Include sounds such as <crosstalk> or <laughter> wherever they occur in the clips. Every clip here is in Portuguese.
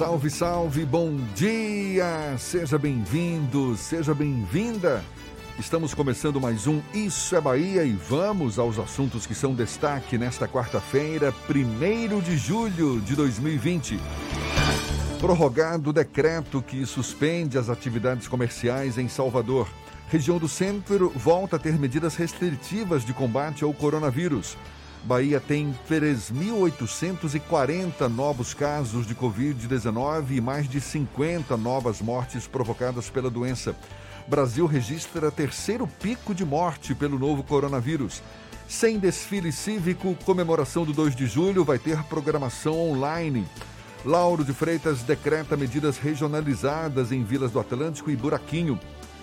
Salve, salve, bom dia! Seja bem-vindo, seja bem-vinda. Estamos começando mais um Isso é Bahia e vamos aos assuntos que são destaque nesta quarta-feira, 1 de julho de 2020. Prorrogado o decreto que suspende as atividades comerciais em Salvador. Região do Centro volta a ter medidas restritivas de combate ao coronavírus. Bahia tem 3.840 novos casos de Covid-19 e mais de 50 novas mortes provocadas pela doença. Brasil registra terceiro pico de morte pelo novo coronavírus. Sem desfile cívico, comemoração do 2 de julho vai ter programação online. Lauro de Freitas decreta medidas regionalizadas em Vilas do Atlântico e Buraquinho.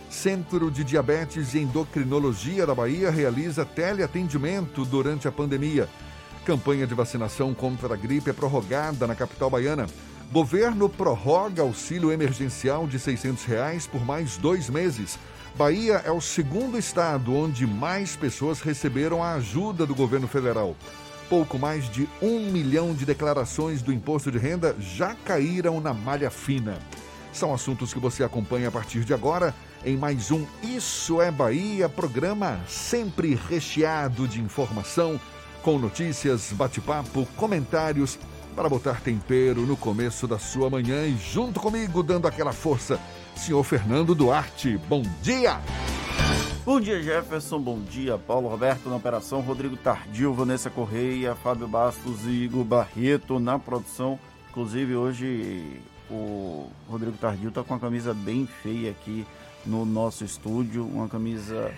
Centro de Diabetes e Endocrinologia da Bahia realiza teleatendimento durante a pandemia. Campanha de vacinação contra a gripe é prorrogada na capital baiana. Governo prorroga auxílio emergencial de 600 reais por mais dois meses. Bahia é o segundo estado onde mais pessoas receberam a ajuda do governo federal. Pouco mais de um milhão de declarações do imposto de renda já caíram na malha fina. São assuntos que você acompanha a partir de agora em mais um Isso é Bahia, programa sempre recheado de informação, com notícias, bate-papo, comentários, para botar tempero no começo da sua manhã e junto comigo dando aquela força, senhor Fernando Duarte. Bom dia! Bom dia, Jefferson. Bom dia, Paulo Roberto na operação, Rodrigo Tardio, Vanessa Correia, Fábio Bastos e Igor Barreto na produção. Inclusive, hoje o Rodrigo Tardio tá com uma camisa bem feia aqui no nosso estúdio, uma camisa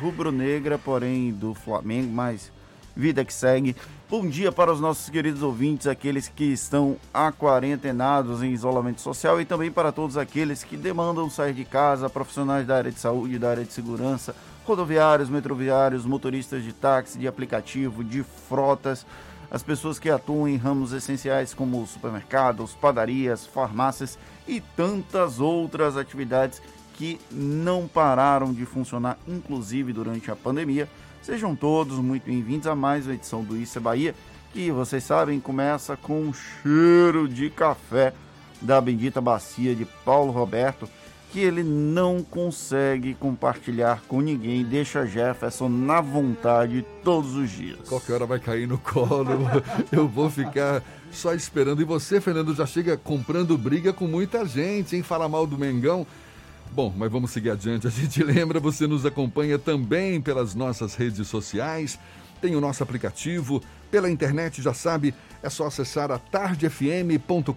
rubro-negra, porém do Flamengo, mas vida que segue. Bom dia para os nossos queridos ouvintes, aqueles que estão aquarentenados em isolamento social e também para todos aqueles que demandam sair de casa, profissionais da área de saúde, da área de segurança, rodoviários, metroviários, motoristas de táxi, de aplicativo, de frotas, as pessoas que atuam em ramos essenciais como supermercados, padarias, farmácias e tantas outras atividades que não pararam de funcionar, inclusive durante a pandemia. Sejam todos muito bem-vindos a mais uma edição do Isso é Bahia, que vocês sabem começa com um cheiro de café da bendita bacia de Paulo Roberto, que ele não consegue compartilhar com ninguém, deixa Jefferson na vontade todos os dias. Qualquer hora vai cair no colo, <laughs> eu vou ficar só esperando. E você, Fernando, já chega comprando briga com muita gente, hein? Fala mal do Mengão. Bom, mas vamos seguir adiante. A gente <laughs> lembra, você nos acompanha também pelas nossas redes sociais, tem o nosso aplicativo, pela internet, já sabe, é só acessar a tardefm.com.br.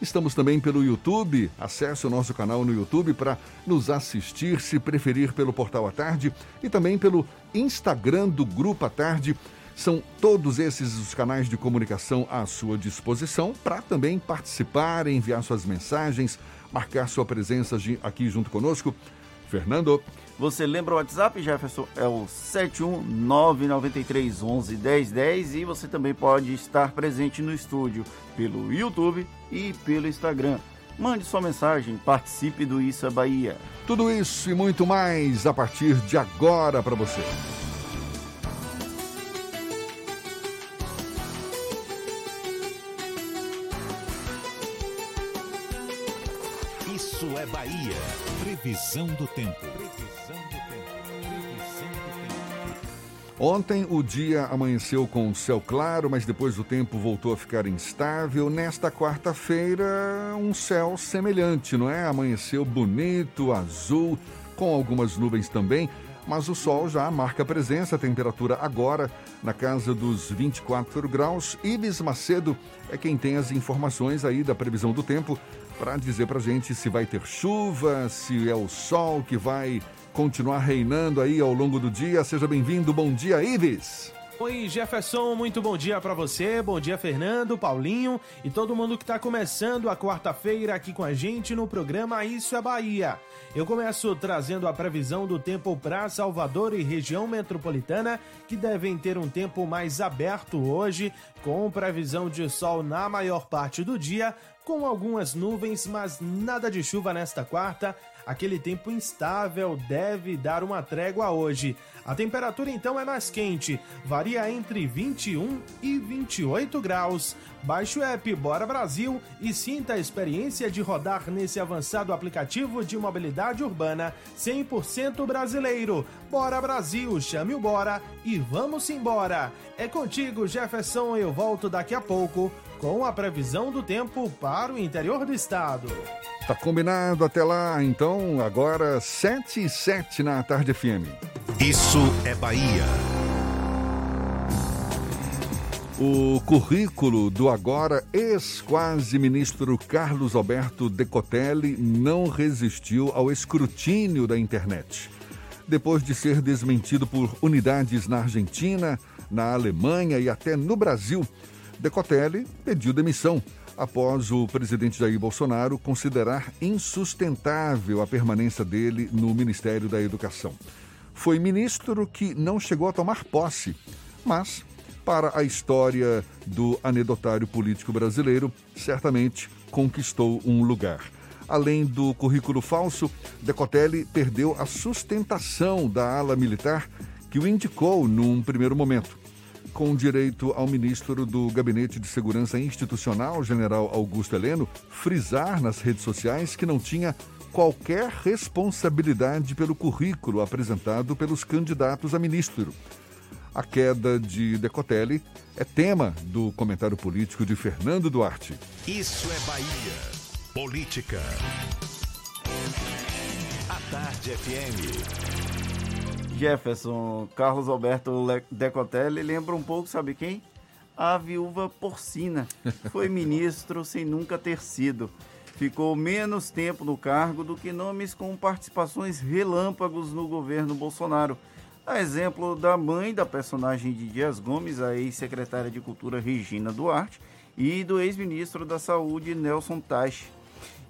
Estamos também pelo YouTube, acesse o nosso canal no YouTube para nos assistir, se preferir pelo Portal à Tarde e também pelo Instagram do Grupo à Tarde. São todos esses os canais de comunicação à sua disposição para também participar, enviar suas mensagens, marcar sua presença aqui junto conosco. Fernando. Você lembra o WhatsApp, Jefferson? É o 71993111010 e você também pode estar presente no estúdio pelo YouTube e pelo Instagram. Mande sua mensagem, participe do Isso é Bahia. Tudo isso e muito mais a partir de agora para você. Bahia. Previsão do tempo. Previsão do tempo. Previsão do tempo. Ontem o dia amanheceu com céu claro, mas depois o tempo voltou a ficar instável. Nesta quarta-feira, um céu semelhante, não é? Amanheceu bonito, azul, com algumas nuvens também, mas o sol já marca presença. A temperatura agora na casa dos 24 graus. Ives Macedo é quem tem as informações aí da previsão do tempo para dizer para gente se vai ter chuva, se é o sol que vai continuar reinando aí ao longo do dia. Seja bem-vindo. Bom dia, Ives. Oi, Jefferson, muito bom dia para você. Bom dia, Fernando, Paulinho e todo mundo que está começando a quarta-feira aqui com a gente no programa Isso é Bahia. Eu começo trazendo a previsão do tempo para Salvador e região metropolitana, que devem ter um tempo mais aberto hoje, com previsão de sol na maior parte do dia, com algumas nuvens, mas nada de chuva nesta quarta. Aquele tempo instável deve dar uma trégua hoje. A temperatura então é mais quente, varia entre 21 e 28 graus. Baixe o app Bora Brasil e sinta a experiência de rodar nesse avançado aplicativo de mobilidade urbana 100% brasileiro. Bora Brasil, chame o Bora e vamos embora. É contigo, Jefferson, eu volto daqui a pouco com a previsão do tempo para o interior do estado. Tá combinado até lá, então, agora 7 e 7 na tarde FM. Isso é Bahia. O currículo do agora ex-quase ministro Carlos Alberto Decotelli não resistiu ao escrutínio da internet. Depois de ser desmentido por unidades na Argentina, na Alemanha e até no Brasil, Decotelli pediu demissão após o presidente Jair Bolsonaro considerar insustentável a permanência dele no Ministério da Educação. Foi ministro que não chegou a tomar posse, mas para a história do anedotário político brasileiro, certamente conquistou um lugar. Além do currículo falso, Decotelli perdeu a sustentação da ala militar que o indicou num primeiro momento. Com direito ao ministro do Gabinete de Segurança Institucional, general Augusto Heleno, frisar nas redes sociais que não tinha qualquer responsabilidade pelo currículo apresentado pelos candidatos a ministro. A queda de Decotelli é tema do comentário político de Fernando Duarte. Isso é Bahia. Política. A Tarde FM. Jefferson, Carlos Alberto Le- Decotelli lembra um pouco, sabe quem? A viúva porcina. Foi <laughs> ministro sem nunca ter sido. Ficou menos tempo no cargo do que nomes com participações relâmpagos no governo Bolsonaro. A exemplo da mãe da personagem de Dias Gomes, a ex-secretária de Cultura Regina Duarte, e do ex-ministro da Saúde Nelson Teich.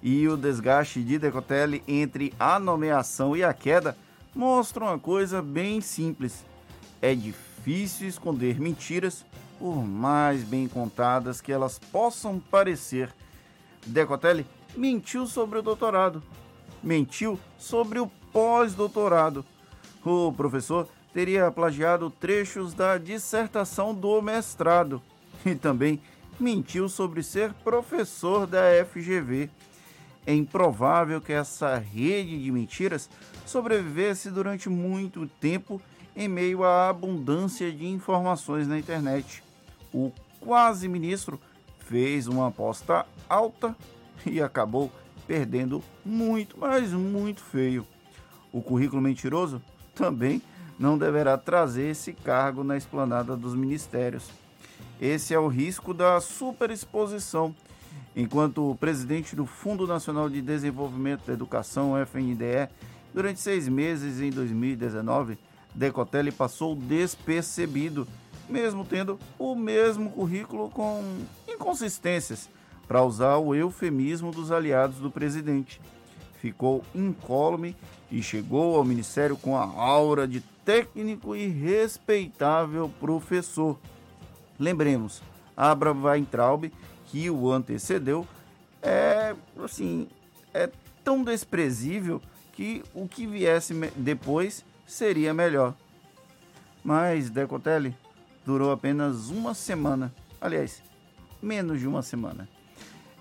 E o desgaste de Decotelli entre a nomeação e a queda mostra uma coisa bem simples. É difícil esconder mentiras, por mais bem contadas que elas possam parecer. Decotelli mentiu sobre o doutorado, mentiu sobre o pós-doutorado. O professor teria plagiado trechos da dissertação do mestrado e também mentiu sobre ser professor da FGV. É improvável que essa rede de mentiras sobrevivesse durante muito tempo em meio à abundância de informações na internet. O quase ministro fez uma aposta alta e acabou perdendo muito, mas muito feio. O currículo mentiroso também não deverá trazer esse cargo na esplanada dos ministérios. Esse é o risco da superexposição. Enquanto presidente do Fundo Nacional de Desenvolvimento da Educação, FNDE, durante seis meses em 2019, Decotelli passou despercebido, mesmo tendo o mesmo currículo com inconsistências, para usar o eufemismo dos aliados do presidente. Ficou incólume e chegou ao ministério com a aura de técnico e respeitável professor. Lembremos, Abraham Weintraub, que o antecedeu, é assim, é tão desprezível que o que viesse depois seria melhor. Mas Decotelli durou apenas uma semana. Aliás, menos de uma semana.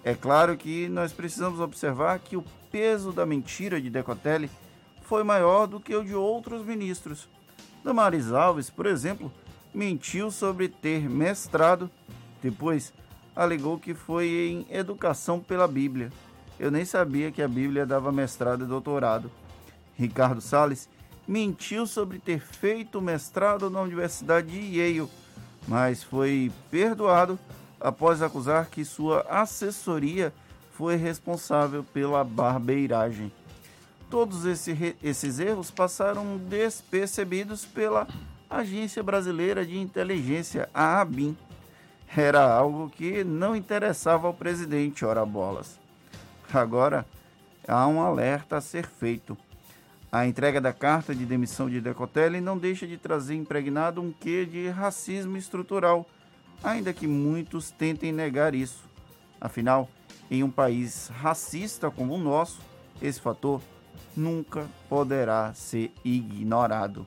É claro que nós precisamos observar que o peso da mentira de Decotelli foi maior do que o de outros ministros. Damares Alves, por exemplo, mentiu sobre ter mestrado, depois alegou que foi em educação pela Bíblia. Eu nem sabia que a Bíblia dava mestrado e doutorado. Ricardo Salles mentiu sobre ter feito mestrado na Universidade de Yale, mas foi perdoado após acusar que sua assessoria foi responsável pela barbeiragem. Todos esse, esses erros passaram despercebidos pela Agência Brasileira de Inteligência, a ABIN. Era algo que não interessava ao presidente, ora bolas. Agora, há um alerta a ser feito. A entrega da carta de demissão de Decotelli não deixa de trazer impregnado um quê de racismo estrutural, ainda que muitos tentem negar isso. Afinal, em um país racista como o nosso, esse fator nunca poderá ser ignorado.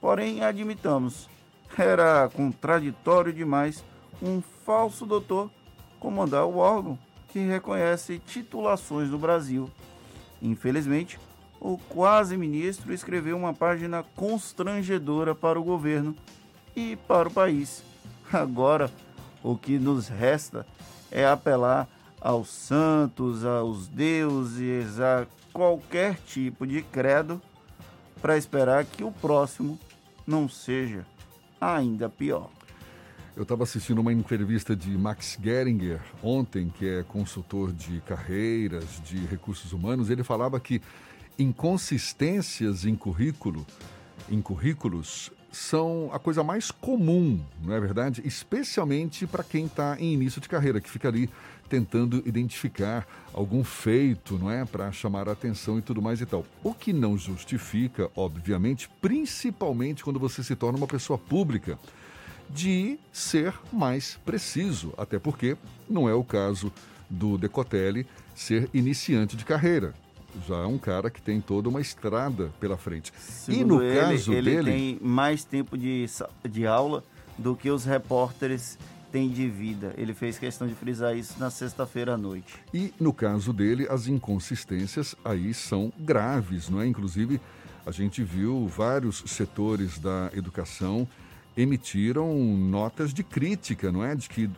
Porém, admitamos, era contraditório demais um falso doutor comandar o órgão que reconhece titulações do Brasil. Infelizmente, o quase ministro escreveu uma página constrangedora para o governo e para o país. Agora, o que nos resta é apelar aos santos, aos deuses, a qualquer tipo de credo para esperar que o próximo não seja ainda pior. Eu estava assistindo uma entrevista de Max Geringer ontem, que é consultor de carreiras, de recursos humanos. Ele falava que inconsistências em currículo, em currículos, são a coisa mais comum, não é verdade? Especialmente para quem está em início de carreira, que fica ali tentando identificar algum feito, não é, para chamar a atenção e tudo mais e tal. O que não justifica, obviamente, principalmente quando você se torna uma pessoa pública, de ser mais preciso, até porque não é o caso do Decotelli ser iniciante de carreira já é um cara que tem toda uma estrada pela frente. Segundo e no ele, caso ele dele. Ele tem mais tempo de, de aula do que os repórteres têm de vida. Ele fez questão de frisar isso na sexta-feira à noite. E no caso dele, as inconsistências aí são graves, não é? Inclusive, a gente viu vários setores da educação emitiram notas de crítica, não é? De que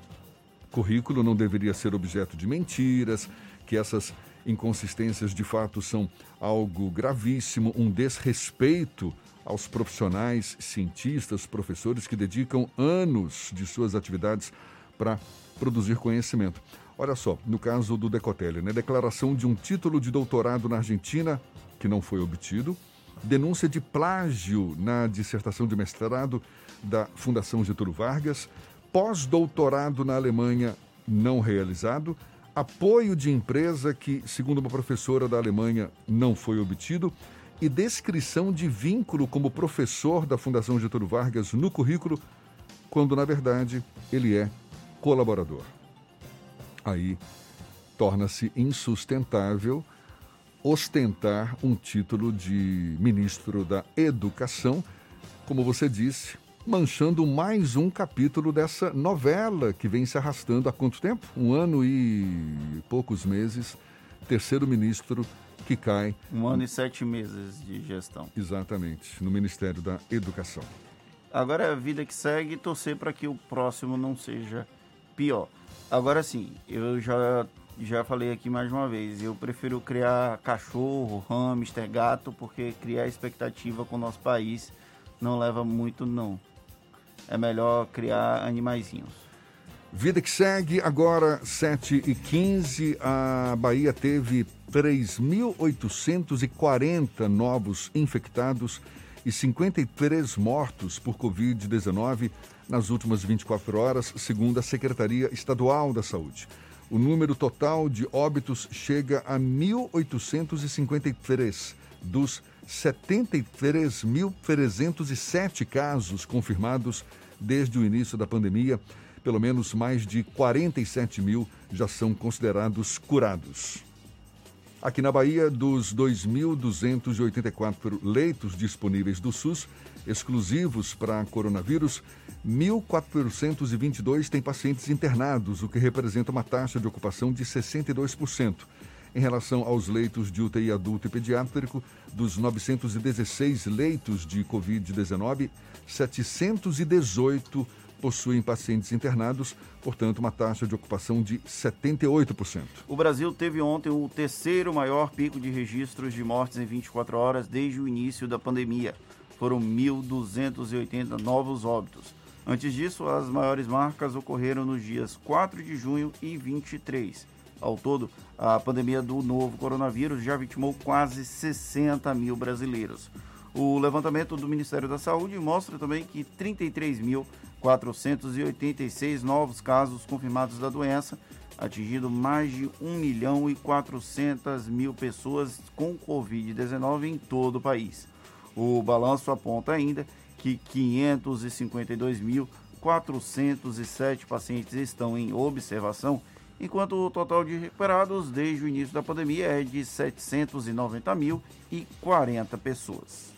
currículo não deveria ser objeto de mentiras, que essas inconsistências de fato são algo gravíssimo, um desrespeito aos profissionais, cientistas, professores que dedicam anos de suas atividades para produzir conhecimento. Olha só, no caso do Decotelli, né? declaração de um título de doutorado na Argentina que não foi obtido, denúncia de plágio na dissertação de mestrado da Fundação Getúlio Vargas, pós-doutorado na Alemanha não realizado, apoio de empresa que, segundo uma professora da Alemanha, não foi obtido e descrição de vínculo como professor da Fundação Getúlio Vargas no currículo, quando na verdade ele é colaborador. Aí torna-se insustentável ostentar um título de ministro da Educação, como você disse, manchando mais um capítulo dessa novela que vem se arrastando há quanto tempo? Um ano e poucos meses. Terceiro ministro que cai. Um ano e sete meses de gestão. Exatamente, no Ministério da Educação. Agora é a vida que segue torcer para que o próximo não seja pior. Agora sim, eu já, já falei aqui mais uma vez, eu prefiro criar cachorro, hamster, gato, porque criar expectativa com o nosso país não leva muito não é melhor criar animaizinhos. Vida que segue, agora 7 e 15 a Bahia teve 3.840 novos infectados e 53 mortos por Covid-19 nas últimas 24 horas, segundo a Secretaria Estadual da Saúde. O número total de óbitos chega a 1.853 dos 73.307 casos confirmados desde o início da pandemia. Pelo menos mais de 47 mil já são considerados curados. Aqui na Bahia, dos 2.284 leitos disponíveis do SUS, exclusivos para coronavírus, 1.422 têm pacientes internados, o que representa uma taxa de ocupação de 62%. Em relação aos leitos de UTI adulto e pediátrico, dos 916 leitos de Covid-19, 718 possuem pacientes internados, portanto, uma taxa de ocupação de 78%. O Brasil teve ontem o terceiro maior pico de registros de mortes em 24 horas desde o início da pandemia. Foram 1.280 novos óbitos. Antes disso, as maiores marcas ocorreram nos dias 4 de junho e 23. Ao todo, a pandemia do novo coronavírus já vitimou quase 60 mil brasileiros. O levantamento do Ministério da Saúde mostra também que 33.486 novos casos confirmados da doença, atingindo mais de 1 milhão e 400 mil pessoas com Covid-19 em todo o país. O balanço aponta ainda que 552.407 pacientes estão em observação enquanto o total de recuperados desde o início da pandemia é de 790.040 pessoas.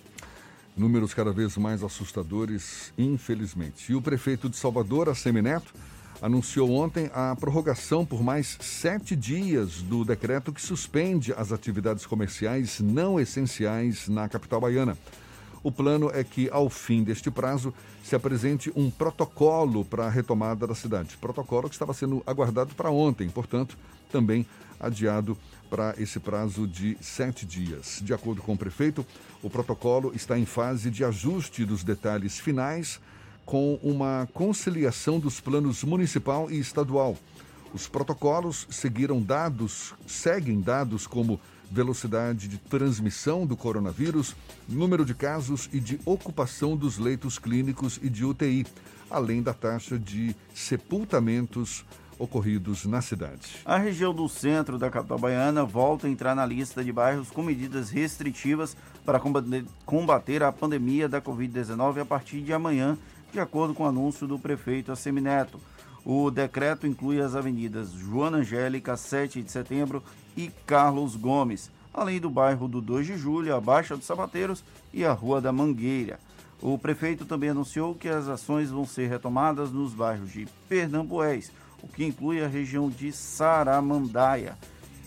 Números cada vez mais assustadores, infelizmente. E o prefeito de Salvador, Assemineto, anunciou ontem a prorrogação por mais sete dias do decreto que suspende as atividades comerciais não essenciais na capital baiana. O plano é que, ao fim deste prazo, se apresente um protocolo para a retomada da cidade. Protocolo que estava sendo aguardado para ontem, portanto, também adiado para esse prazo de sete dias. De acordo com o prefeito, o protocolo está em fase de ajuste dos detalhes finais, com uma conciliação dos planos municipal e estadual. Os protocolos seguiram dados, seguem dados como velocidade de transmissão do coronavírus, número de casos e de ocupação dos leitos clínicos e de UTI, além da taxa de sepultamentos ocorridos na cidade. A região do centro da capital baiana volta a entrar na lista de bairros com medidas restritivas para combater a pandemia da Covid-19 a partir de amanhã, de acordo com o anúncio do prefeito Assemineto. O decreto inclui as avenidas Joana Angélica, 7 de setembro e Carlos Gomes, além do bairro do 2 de Julho, a Baixa dos Sabateiros e a Rua da Mangueira. O prefeito também anunciou que as ações vão ser retomadas nos bairros de Pernambués, o que inclui a região de Saramandaia,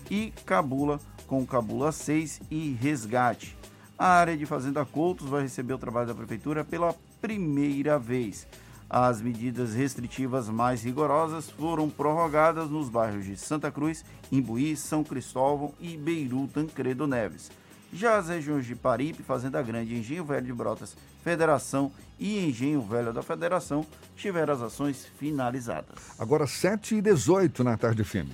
e Cabula, com Cabula 6 e Resgate. A área de Fazenda Coutos vai receber o trabalho da prefeitura pela primeira vez. As medidas restritivas mais rigorosas foram prorrogadas nos bairros de Santa Cruz, Imbuí, São Cristóvão e Beiru Tancredo Neves. Já as regiões de Paripe, Fazenda Grande, Engenho Velho de Brotas, Federação e Engenho Velho da Federação tiveram as ações finalizadas. Agora 7 e 18 na tarde firme.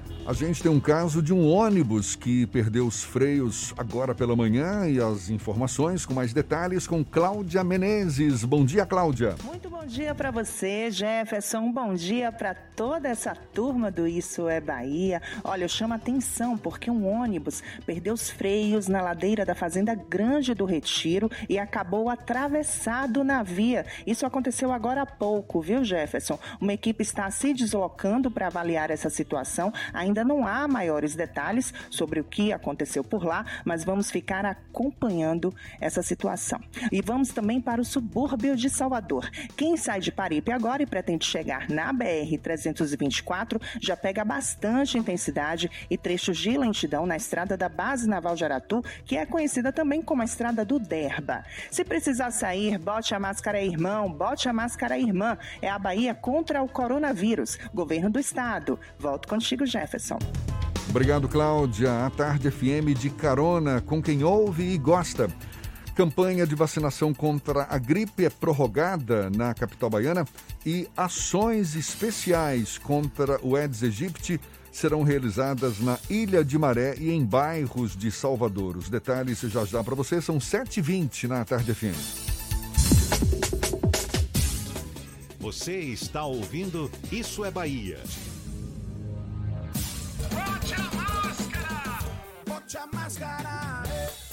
A gente tem um caso de um ônibus que perdeu os freios agora pela manhã e as informações com mais detalhes com Cláudia Menezes. Bom dia, Cláudia. Muito bom dia para você, Jefferson. Bom dia para toda essa turma do Isso é Bahia. Olha, eu chamo atenção porque um ônibus perdeu os freios na ladeira da Fazenda Grande do Retiro e acabou atravessado na via. Isso aconteceu agora há pouco, viu, Jefferson? Uma equipe está se deslocando para avaliar essa situação. Ainda Ainda não há maiores detalhes sobre o que aconteceu por lá, mas vamos ficar acompanhando essa situação. E vamos também para o subúrbio de Salvador. Quem sai de Paripe agora e pretende chegar na BR 324 já pega bastante intensidade e trechos de lentidão na estrada da Base Naval de Aratu, que é conhecida também como a estrada do Derba. Se precisar sair, bote a máscara irmão, bote a máscara irmã. É a Bahia contra o coronavírus. Governo do Estado. Volto contigo, Jefferson. Obrigado, Cláudia. A Tarde FM de carona com quem ouve e gosta. Campanha de vacinação contra a gripe é prorrogada na capital baiana e ações especiais contra o Aedes aegypti serão realizadas na Ilha de Maré e em bairros de Salvador. Os detalhes já já para você, são 7h20 na Tarde FM. Você está ouvindo Isso é Bahia. Bote a máscara! Bote a máscara!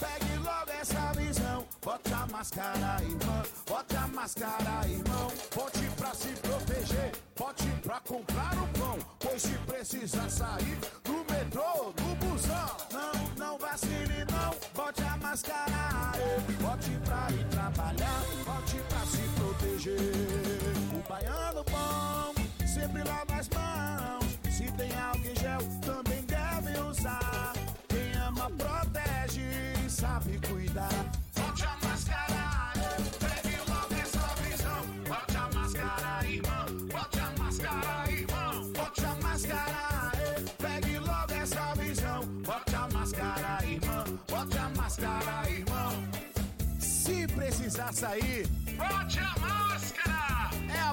Pegue logo essa visão. Bote a máscara, irmão. Bote a máscara, irmão. Bote pra se proteger. Bote pra comprar o pão. Pois se precisar sair do metrô, do busão, não, não vacile não, bote a máscara, aí. bote pra ir trabalhar, bote pra se proteger. O baiano bom tem álcool gel também deve usar. Quem ama protege, sabe cuidar. Bote a máscara, pegue logo essa visão. Bote a máscara, irmão. Bote a máscara, irmão. Bote a máscara, pegue logo essa visão. Bote a máscara, irmão. Bote a máscara, irmão. Se precisar sair. É a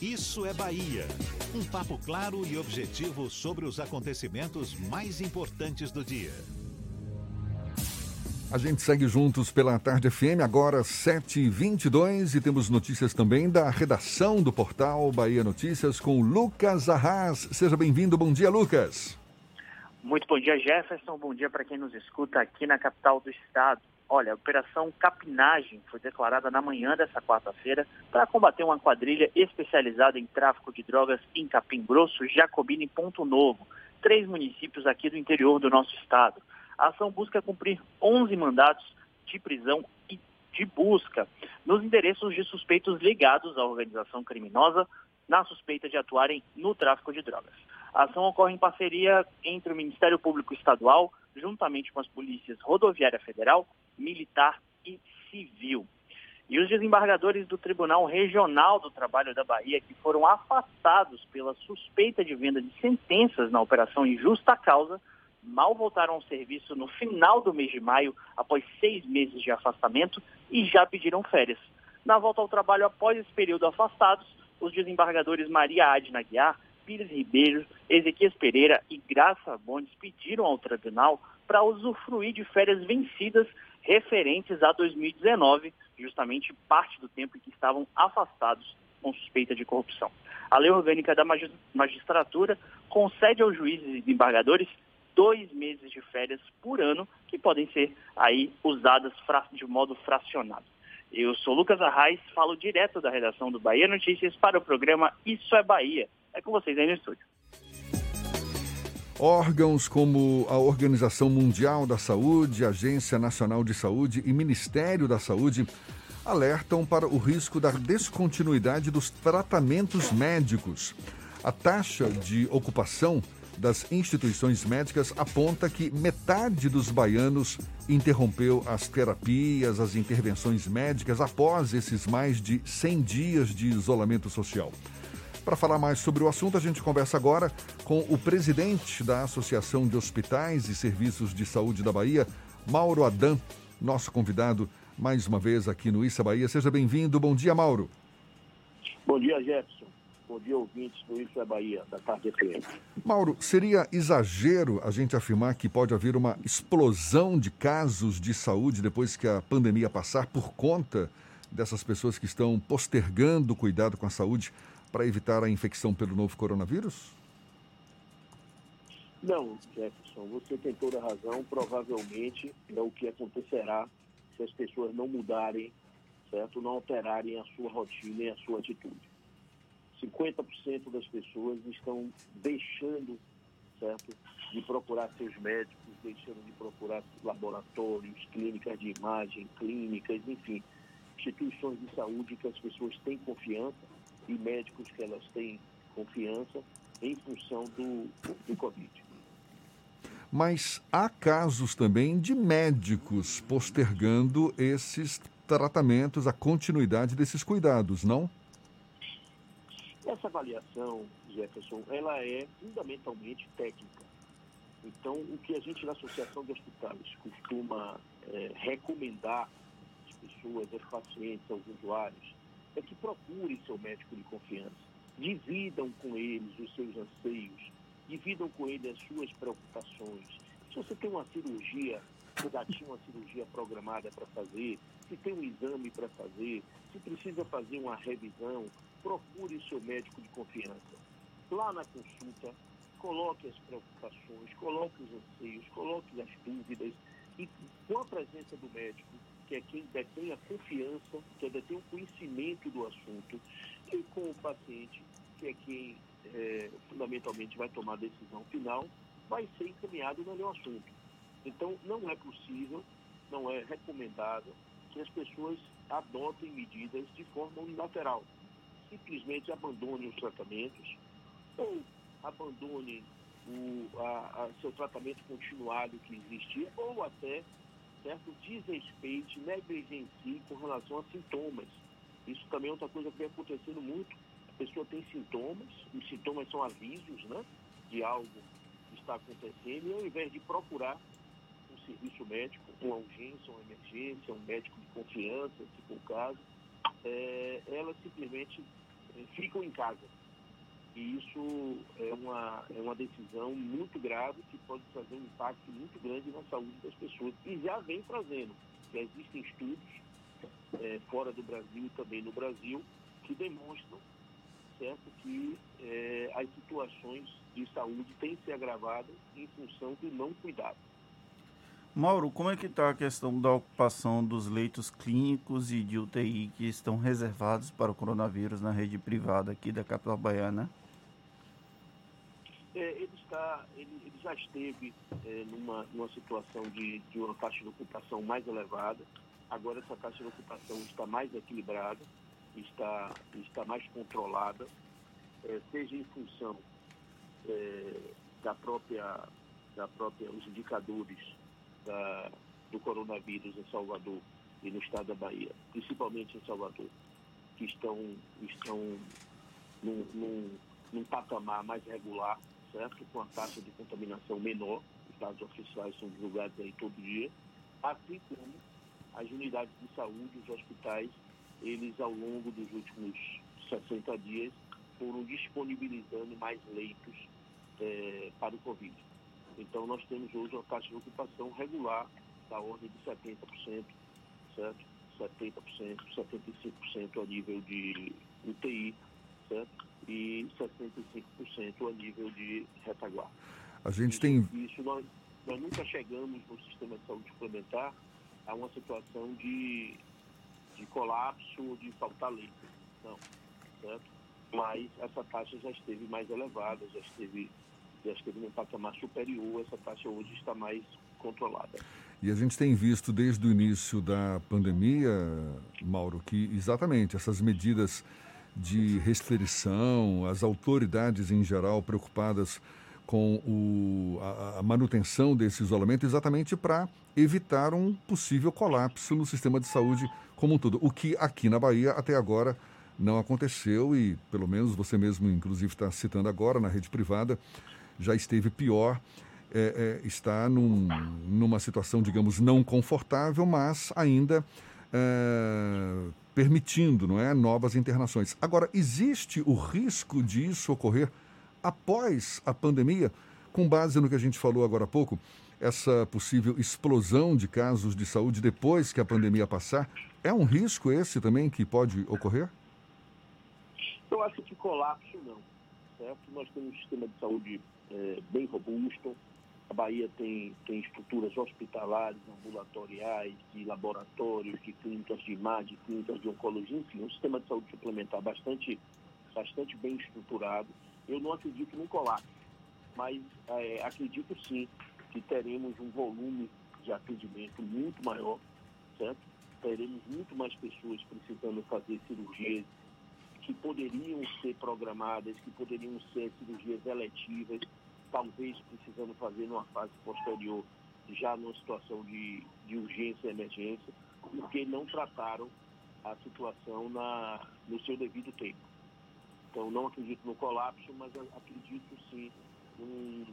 Isso é Bahia. Um papo claro e objetivo sobre os acontecimentos mais importantes do dia. A gente segue juntos pela Tarde FM, agora 7h22 e temos notícias também da redação do portal Bahia Notícias com Lucas Arras. Seja bem-vindo, bom dia, Lucas. Muito bom dia, Jefferson. Bom dia para quem nos escuta aqui na capital do estado. Olha, a Operação Capinagem foi declarada na manhã dessa quarta-feira para combater uma quadrilha especializada em tráfico de drogas em Capim Grosso, Jacobina e Ponto Novo, três municípios aqui do interior do nosso estado. A ação busca cumprir 11 mandatos de prisão e de busca nos endereços de suspeitos ligados à organização criminosa na suspeita de atuarem no tráfico de drogas. A ação ocorre em parceria entre o Ministério Público Estadual, juntamente com as polícias Rodoviária Federal, Militar e Civil. E os desembargadores do Tribunal Regional do Trabalho da Bahia, que foram afastados pela suspeita de venda de sentenças na operação Injusta Causa, mal voltaram ao serviço no final do mês de maio, após seis meses de afastamento, e já pediram férias. Na volta ao trabalho após esse período afastados, os desembargadores Maria Adna Guiar, Pires Ribeiro, Ezequias Pereira e Graça Bondes pediram ao tribunal para usufruir de férias vencidas referentes a 2019, justamente parte do tempo em que estavam afastados com suspeita de corrupção. A lei orgânica da magistratura concede aos juízes e desembargadores dois meses de férias por ano, que podem ser aí usadas de modo fracionado. Eu sou Lucas Arraes, falo direto da redação do Bahia Notícias para o programa Isso é Bahia. É com vocês aí no estúdio. Órgãos como a Organização Mundial da Saúde, Agência Nacional de Saúde e Ministério da Saúde alertam para o risco da descontinuidade dos tratamentos médicos. A taxa de ocupação das instituições médicas aponta que metade dos baianos interrompeu as terapias, as intervenções médicas após esses mais de 100 dias de isolamento social. Para falar mais sobre o assunto, a gente conversa agora com o presidente da Associação de Hospitais e Serviços de Saúde da Bahia, Mauro Adam, nosso convidado mais uma vez aqui no Issa Bahia. Seja bem-vindo. Bom dia, Mauro. Bom dia, Jefferson. Bom dia, ouvintes do Isso é Bahia, da Tarde FM. Mauro, seria exagero a gente afirmar que pode haver uma explosão de casos de saúde depois que a pandemia passar por conta dessas pessoas que estão postergando o cuidado com a saúde para evitar a infecção pelo novo coronavírus? Não, Jefferson, você tem toda a razão. Provavelmente é o que acontecerá se as pessoas não mudarem, certo? Não alterarem a sua rotina e a sua atitude. 50% das pessoas estão deixando, certo, de procurar seus médicos, deixando de procurar laboratórios, clínicas de imagem, clínicas, enfim, instituições de saúde que as pessoas têm confiança e médicos que elas têm confiança em função do, do Covid. Mas há casos também de médicos postergando esses tratamentos, a continuidade desses cuidados, não? Essa avaliação, Jefferson, ela é fundamentalmente técnica. Então, o que a gente na Associação de Hospitais costuma é, recomendar às pessoas, aos pacientes, aos usuários, é que procurem seu médico de confiança. Dividam com eles os seus anseios, dividam com ele as suas preocupações. Se você tem uma cirurgia, se já tinha uma cirurgia programada para fazer, se tem um exame para fazer, se precisa fazer uma revisão, procure o seu médico de confiança. Lá na consulta, coloque as preocupações, coloque os anseios, coloque as dúvidas e com a presença do médico, que é quem detém a confiança, que é detém o conhecimento do assunto, e com o paciente, que é quem é, fundamentalmente vai tomar a decisão final, vai ser encaminhado no melhor assunto. Então, não é possível, não é recomendável que as pessoas adotem medidas de forma unilateral. Simplesmente abandonem os tratamentos ou abandonem o a, a seu tratamento continuado que existia ou até certo desrespeite, negligencie com relação a sintomas. Isso também é outra coisa que vem acontecendo muito pessoa tem sintomas, os sintomas são avisos né, de algo que está acontecendo, e ao invés de procurar um serviço médico, uma urgência, uma emergência, um médico de confiança, se for o caso, é, elas simplesmente é, ficam em casa. E isso é uma, é uma decisão muito grave que pode trazer um impacto muito grande na saúde das pessoas. E já vem trazendo. Já existem estudos é, fora do Brasil e também no Brasil que demonstram certo que é, as situações de saúde têm se agravado em função do não cuidado. Mauro, como é que está a questão da ocupação dos leitos clínicos e de UTI que estão reservados para o coronavírus na rede privada aqui da capital baiana? É, ele, está, ele, ele já esteve é, numa, numa situação de, de uma taxa de ocupação mais elevada. Agora essa taxa de ocupação está mais equilibrada está, está mais controlada, é, seja em função é, da própria, da própria, os indicadores da, do coronavírus em Salvador e no estado da Bahia, principalmente em Salvador, que estão, estão num, num, num patamar mais regular, certo? Com a taxa de contaminação menor, os dados oficiais são divulgados aí todo dia, assim como as unidades de saúde, os hospitais eles ao longo dos últimos 60 dias foram disponibilizando mais leitos é, para o Covid. Então nós temos hoje uma taxa de ocupação regular da ordem de 70%, certo? 70%, 75% a nível de UTI, certo? E 65% a nível de retaguarda. A gente isso, tem. Isso nós, nós nunca chegamos no sistema de saúde suplementar a uma situação de de colapso ou de faltar leite. Não, certo? Mas essa taxa já esteve mais elevada, já esteve, já esteve num patamar superior, essa taxa hoje está mais controlada. E a gente tem visto desde o início da pandemia, Mauro, que exatamente essas medidas de restrição, as autoridades em geral preocupadas com o, a, a, manutenção desse isolamento exatamente para evitar um possível colapso no sistema de saúde como um todo. O que aqui na Bahia até agora não aconteceu e, pelo menos você mesmo, inclusive, está citando agora na rede privada, já esteve pior. É, é, está num, numa situação, digamos, não confortável, mas ainda é, permitindo não é, novas internações. Agora, existe o risco disso ocorrer após a pandemia, com base no que a gente falou agora há pouco, essa possível explosão de casos de saúde depois que a pandemia passar, é um risco esse também que pode ocorrer? Eu acho que colapso não. Certo? Nós temos um sistema de saúde é, bem robusto. A Bahia tem, tem estruturas hospitalares, ambulatoriais, de laboratórios, de clínicas de imagem, de clínicas de oncologia, enfim, um sistema de saúde suplementar bastante, bastante bem estruturado. Eu não acredito num colapso, mas é, acredito sim que teremos um volume de atendimento muito maior, certo? teremos muito mais pessoas precisando fazer cirurgias que poderiam ser programadas, que poderiam ser cirurgias eletivas, talvez precisando fazer numa fase posterior, já numa situação de, de urgência emergência, porque não trataram a situação na, no seu devido tempo. Então, não acredito no colapso, mas acredito sim num,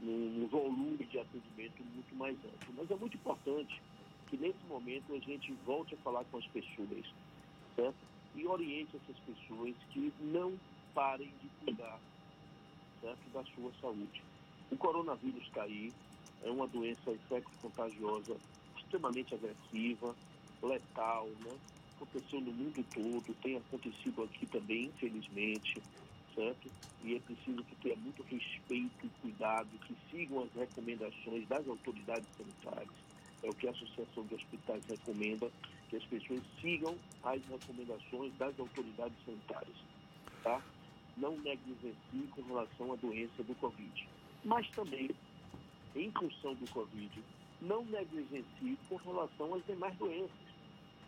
num volume de atendimento muito mais amplo. Mas é muito importante que nesse momento a gente volte a falar com as pessoas, certo? E oriente essas pessoas que não parem de cuidar, certo? Da sua saúde. O coronavírus aí, é uma doença infecto-contagiosa extremamente agressiva, letal, né? Aconteceu no mundo todo, tem acontecido aqui também, infelizmente, certo? E é preciso que tenha muito respeito e cuidado, que sigam as recomendações das autoridades sanitárias. É o que a Associação de Hospitais recomenda, que as pessoas sigam as recomendações das autoridades sanitárias, tá? Não negligenciem com relação à doença do Covid. Mas também, em função do Covid, não negligencie com relação às demais doenças.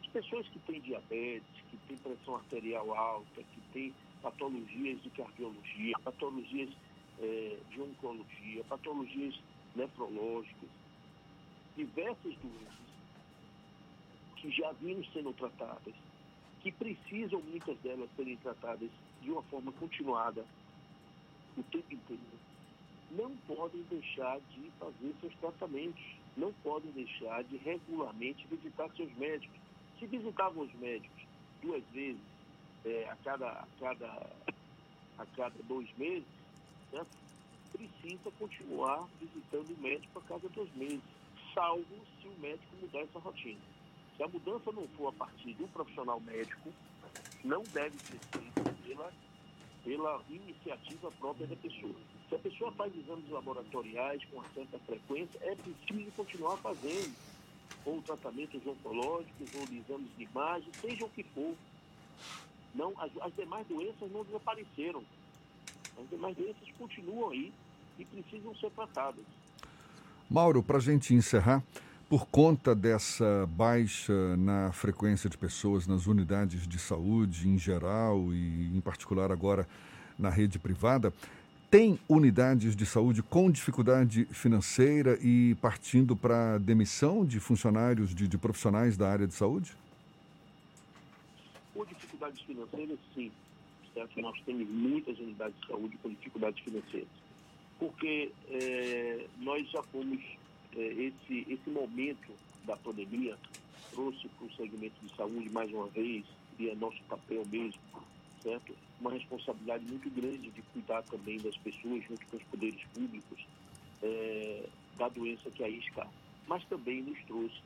As pessoas que têm diabetes, que têm pressão arterial alta, que têm patologias de cardiologia, patologias eh, de oncologia, patologias nefrológicas, diversas doenças que já vinham sendo tratadas, que precisam muitas delas serem tratadas de uma forma continuada o tempo inteiro, não podem deixar de fazer seus tratamentos, não podem deixar de regularmente visitar seus médicos. Se visitavam os médicos duas vezes é, a, cada, a, cada, a cada dois meses, né, precisa continuar visitando o médico a cada dois meses, salvo se o médico mudar essa rotina. Se a mudança não for a partir do profissional médico, não deve ser feita pela, pela iniciativa própria da pessoa. Se a pessoa faz exames laboratoriais com certa frequência, é preciso continuar fazendo, ou tratamentos oncológicos, ou exames de imagem, seja o que for. Não, as, as demais doenças não desapareceram. As demais doenças continuam aí e precisam ser tratadas. Mauro, para a gente encerrar, por conta dessa baixa na frequência de pessoas nas unidades de saúde em geral e, em particular, agora na rede privada, tem unidades de saúde com dificuldade financeira e partindo para demissão de funcionários, de, de, profissionais da área de saúde? Com dificuldades financeiras, sim. Certo? Nós temos muitas unidades de saúde com dificuldades financeiras. Porque é, nós já fomos, esse, esse momento da pandemia trouxe para o segmento de saúde, mais uma vez, e é nosso papel mesmo, certo? Uma responsabilidade muito grande de cuidar também das pessoas junto com os poderes públicos é, da doença que aí está. Mas também nos trouxe,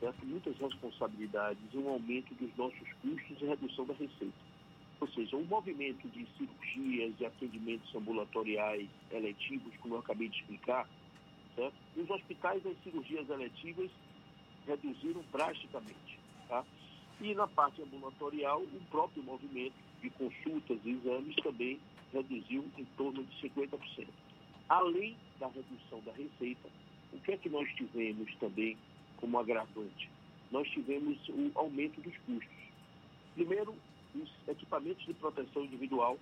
certo? Muitas responsabilidades um aumento dos nossos custos e redução da receita. Ou seja, um movimento de cirurgias e atendimentos ambulatoriais eletivos, como eu acabei de explicar, certo? Nos hospitais as cirurgias eletivas reduziram drasticamente, tá? E na parte ambulatorial, o próprio movimento de consultas e exames também reduziu em torno de 50%. Além da redução da receita, o que é que nós tivemos também como agravante? Nós tivemos o aumento dos custos. Primeiro, os equipamentos de proteção individual,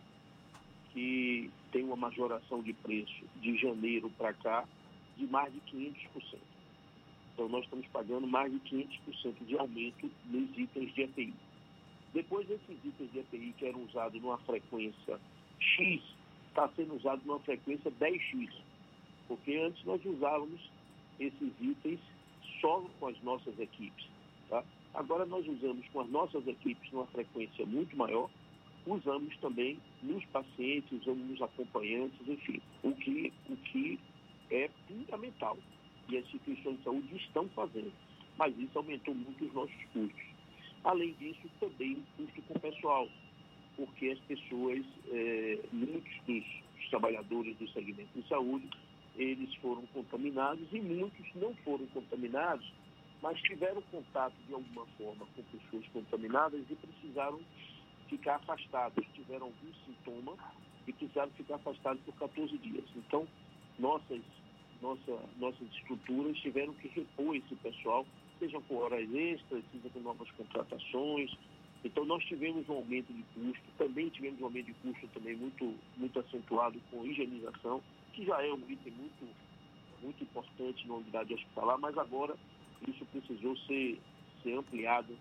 que tem uma majoração de preço de janeiro para cá de mais de 500%. Então, nós estamos pagando mais de 500% de aumento nos itens de EPI. Depois, esses itens de EPI que eram usados numa frequência X, está sendo usado numa frequência 10X. Porque antes nós usávamos esses itens só com as nossas equipes. Tá? Agora nós usamos com as nossas equipes numa frequência muito maior, usamos também nos pacientes, usamos nos acompanhantes, enfim, o que, o que é fundamental e as instituições de saúde estão fazendo. Mas isso aumentou muito os nossos custos. Além disso, também custo com o pessoal, porque as pessoas, é, muitos dos trabalhadores do segmento de saúde, eles foram contaminados e muitos não foram contaminados, mas tiveram contato de alguma forma com pessoas contaminadas e precisaram ficar afastados, tiveram algum sintoma e precisaram ficar afastados por 14 dias. Então, nossas nossa, nossas estruturas tiveram que repor esse pessoal, seja com horas extras, seja com novas contratações. Então nós tivemos um aumento de custo, também tivemos um aumento de custo também muito, muito acentuado com higienização, que já é um item muito, muito importante na unidade hospitalar, mas agora isso precisou ser, ser ampliado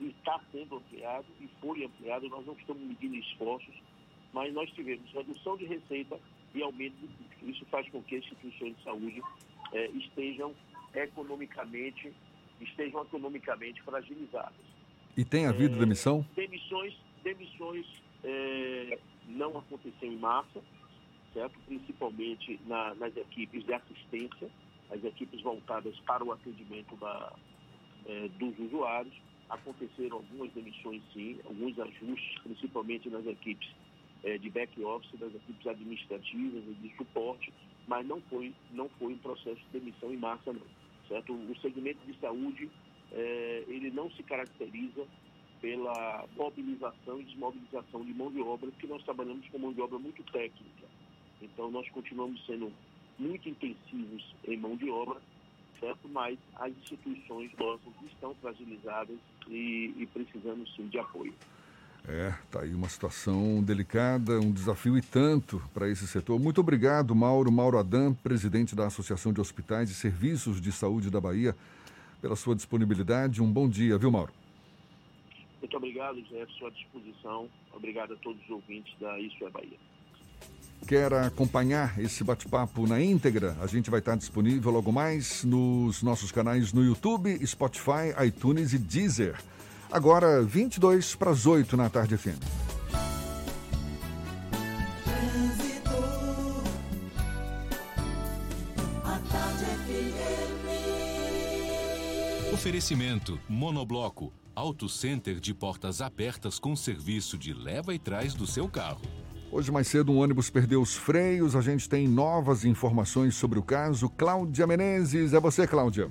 e está sendo ampliado e foi ampliado. Nós não estamos medindo esforços mas nós tivemos redução de receita e aumento de custo. Isso faz com que as instituições de saúde eh, estejam economicamente estejam economicamente fragilizadas. E tem havido É, demissão? Demissões, demissões é, não aconteceram em massa, certo? Principalmente na- nas equipes de assistência, as equipes voltadas para o atendimento da, é, dos usuários. Aconteceram algumas demissões, sim, alguns ajustes, principalmente nas equipes é, de back-office, das equipes administrativas e de suporte, mas não foi, não foi um processo de demissão em massa, não. Certo? O segmento de saúde, é, ele não se caracteriza pela mobilização e desmobilização de mão de obra, porque nós trabalhamos com mão de obra muito técnica. Então, nós continuamos sendo muito intensivos em mão de obra, certo? Mas as instituições nossas estão fragilizadas e, e precisando, sim, de apoio. É, tá aí uma situação delicada, um desafio e tanto para esse setor. Muito obrigado, Mauro, Mauro Adam, presidente da Associação de Hospitais e Serviços de Saúde da Bahia, pela sua disponibilidade. Um bom dia, viu, Mauro? Muito obrigado, Jefferson, à disposição. Obrigado a todos os ouvintes da Isso é Bahia. Quer acompanhar esse bate-papo na íntegra? A gente vai estar disponível logo mais nos nossos canais no YouTube, Spotify, iTunes e Deezer. Agora, 22 para as 8 na tarde FM. A tarde FM. Oferecimento Monobloco, Auto Center de portas abertas com serviço de leva e trás do seu carro. Hoje mais cedo um ônibus perdeu os freios. A gente tem novas informações sobre o caso. Cláudia Menezes, é você, Cláudia.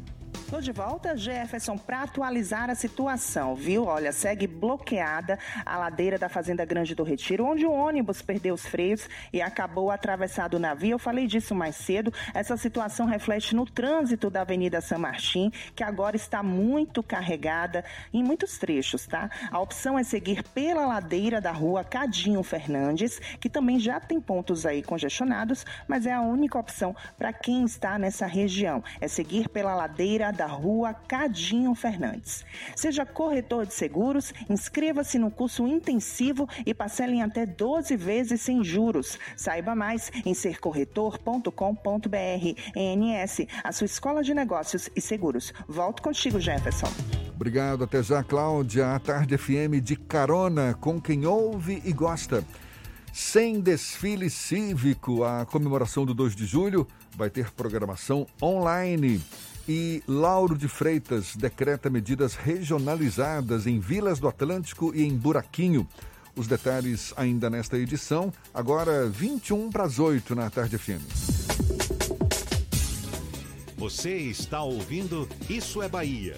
Tô de volta, Jefferson, para atualizar a situação, viu? Olha, segue bloqueada a ladeira da Fazenda Grande do Retiro, onde o ônibus perdeu os freios e acabou atravessado o navio. Eu falei disso mais cedo. Essa situação reflete no trânsito da Avenida San Martín, que agora está muito carregada em muitos trechos, tá? A opção é seguir pela ladeira da rua Cadinho Fernandes, que também já tem pontos aí congestionados, mas é a única opção para quem está nessa região. É seguir pela ladeira da rua Cadinho Fernandes. Seja corretor de seguros, inscreva-se no curso intensivo e parcele em até 12 vezes sem juros. Saiba mais em sercorretor.com.br. ENS, a sua escola de negócios e seguros. Volto contigo, Jefferson. Obrigado, até já, Cláudia. A Tarde FM de carona com quem ouve e gosta. Sem desfile cívico, a comemoração do 2 de julho vai ter programação online. E Lauro de Freitas decreta medidas regionalizadas em Vilas do Atlântico e em Buraquinho. Os detalhes ainda nesta edição, agora 21 para as 8 na Tarde FM. Você está ouvindo Isso é Bahia.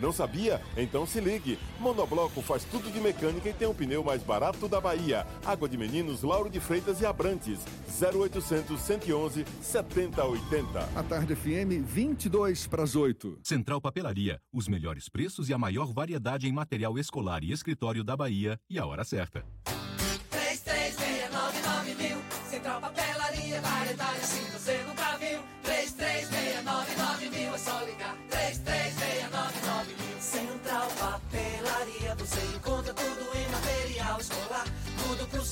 Não sabia? Então se ligue. Monobloco faz tudo de mecânica e tem o pneu mais barato da Bahia. Água de Meninos, Lauro de Freitas e Abrantes. 0800 111 7080. A Tarde FM, 22 para as 8. Central Papelaria, os melhores preços e a maior variedade em material escolar e escritório da Bahia e a hora certa. 3369 mil. Central Papelaria, variedade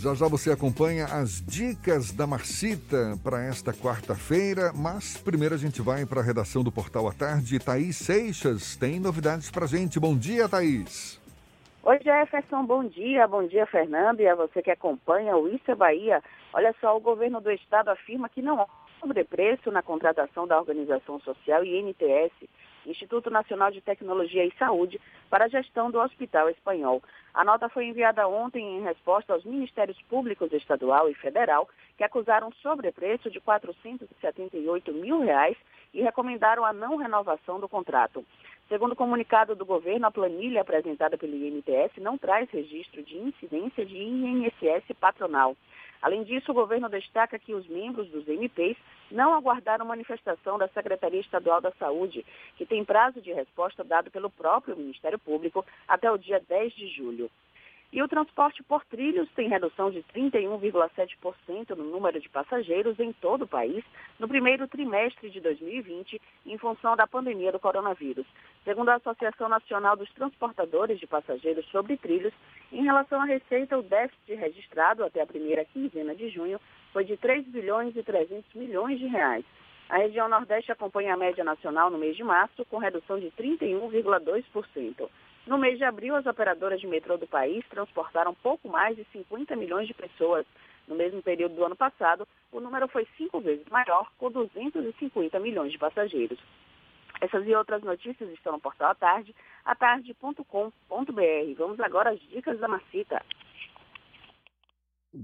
Já já você acompanha as dicas da Marcita para esta quarta-feira, mas primeiro a gente vai para a redação do Portal à Tarde. Thaís Seixas tem novidades para gente. Bom dia, Thaís. Oi, Jefferson, bom dia. Bom dia, Fernando, e a você que acompanha o Isso é Bahia. Olha só, o governo do estado afirma que não há sobrepreço na contratação da organização social INTS Instituto Nacional de Tecnologia e Saúde, para a gestão do Hospital Espanhol. A nota foi enviada ontem em resposta aos Ministérios Públicos Estadual e Federal, que acusaram sobrepreço de 478 mil reais e recomendaram a não renovação do contrato. Segundo o comunicado do governo, a planilha apresentada pelo INTS não traz registro de incidência de INSS patronal. Além disso, o governo destaca que os membros dos MPs não aguardaram manifestação da Secretaria Estadual da Saúde, que tem prazo de resposta dado pelo próprio Ministério Público até o dia 10 de julho. E o transporte por trilhos tem redução de 31,7% no número de passageiros em todo o país no primeiro trimestre de 2020, em função da pandemia do coronavírus. Segundo a Associação Nacional dos Transportadores de Passageiros sobre Trilhos, em relação à receita, o déficit registrado até a primeira quinzena de junho foi de 3 bilhões e 300 milhões de reais. A região Nordeste acompanha a média nacional no mês de março, com redução de 31,2%. No mês de abril, as operadoras de metrô do país transportaram pouco mais de 50 milhões de pessoas. No mesmo período do ano passado, o número foi cinco vezes maior, com 250 milhões de passageiros. Essas e outras notícias estão no portal à tarde, atarde.com.br. Vamos agora às dicas da Macita.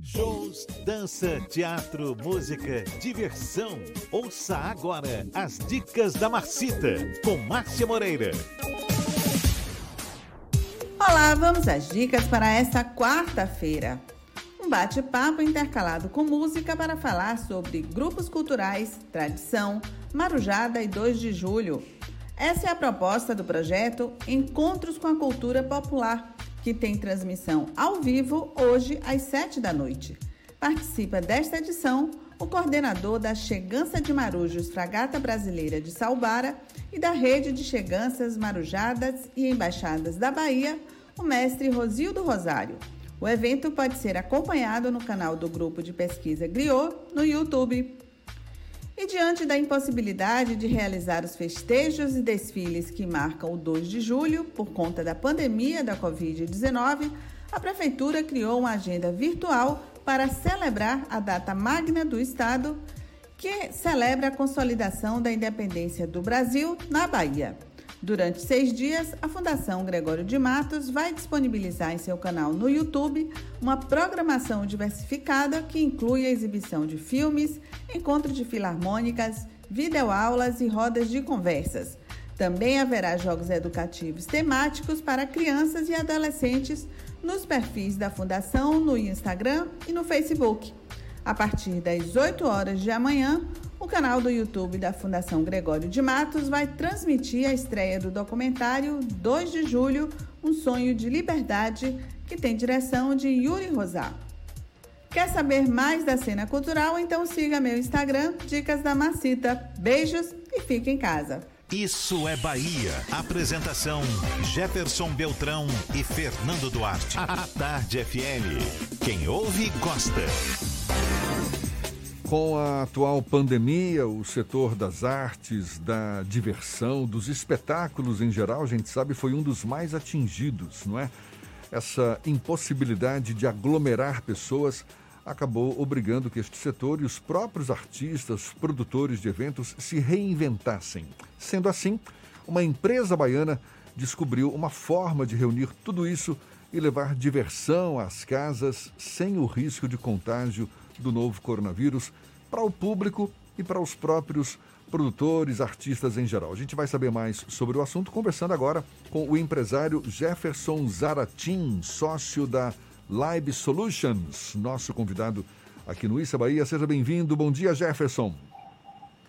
Shows, dança, teatro, música, diversão. Ouça agora as dicas da Marcita, com Márcia Moreira. Olá, vamos às dicas para esta quarta-feira. Um bate-papo intercalado com música para falar sobre grupos culturais, tradição, marujada e 2 de julho. Essa é a proposta do projeto Encontros com a Cultura Popular, que tem transmissão ao vivo hoje às 7 da noite. Participa desta edição o coordenador da Chegança de Marujos Fragata Brasileira de Salbara e da Rede de Cheganças Marujadas e Embaixadas da Bahia, o mestre Rosildo Rosário. O evento pode ser acompanhado no canal do Grupo de Pesquisa Griot no YouTube. E diante da impossibilidade de realizar os festejos e desfiles que marcam o 2 de julho por conta da pandemia da Covid-19, a Prefeitura criou uma agenda virtual para celebrar a data magna do Estado, que celebra a consolidação da independência do Brasil na Bahia. Durante seis dias, a Fundação Gregório de Matos vai disponibilizar em seu canal no YouTube uma programação diversificada que inclui a exibição de filmes, encontro de filarmônicas, videoaulas e rodas de conversas. Também haverá jogos educativos temáticos para crianças e adolescentes nos perfis da Fundação no Instagram e no Facebook. A partir das 8 horas de amanhã, o canal do YouTube da Fundação Gregório de Matos vai transmitir a estreia do documentário 2 de julho, Um Sonho de Liberdade, que tem direção de Yuri Rosá. Quer saber mais da cena cultural? Então siga meu Instagram, Dicas da Macita. Beijos e fique em casa. Isso é Bahia. Apresentação: Jefferson Beltrão e Fernando Duarte. A Tarde FM. Quem ouve, gosta. Com a atual pandemia, o setor das artes, da diversão, dos espetáculos em geral, a gente sabe, foi um dos mais atingidos, não é? Essa impossibilidade de aglomerar pessoas acabou obrigando que este setor e os próprios artistas, produtores de eventos se reinventassem. Sendo assim, uma empresa baiana descobriu uma forma de reunir tudo isso e levar diversão às casas sem o risco de contágio do novo coronavírus para o público e para os próprios produtores, artistas em geral. A gente vai saber mais sobre o assunto conversando agora com o empresário Jefferson Zaratim, sócio da Live Solutions, nosso convidado aqui no Issa Bahia. Seja bem-vindo. Bom dia, Jefferson.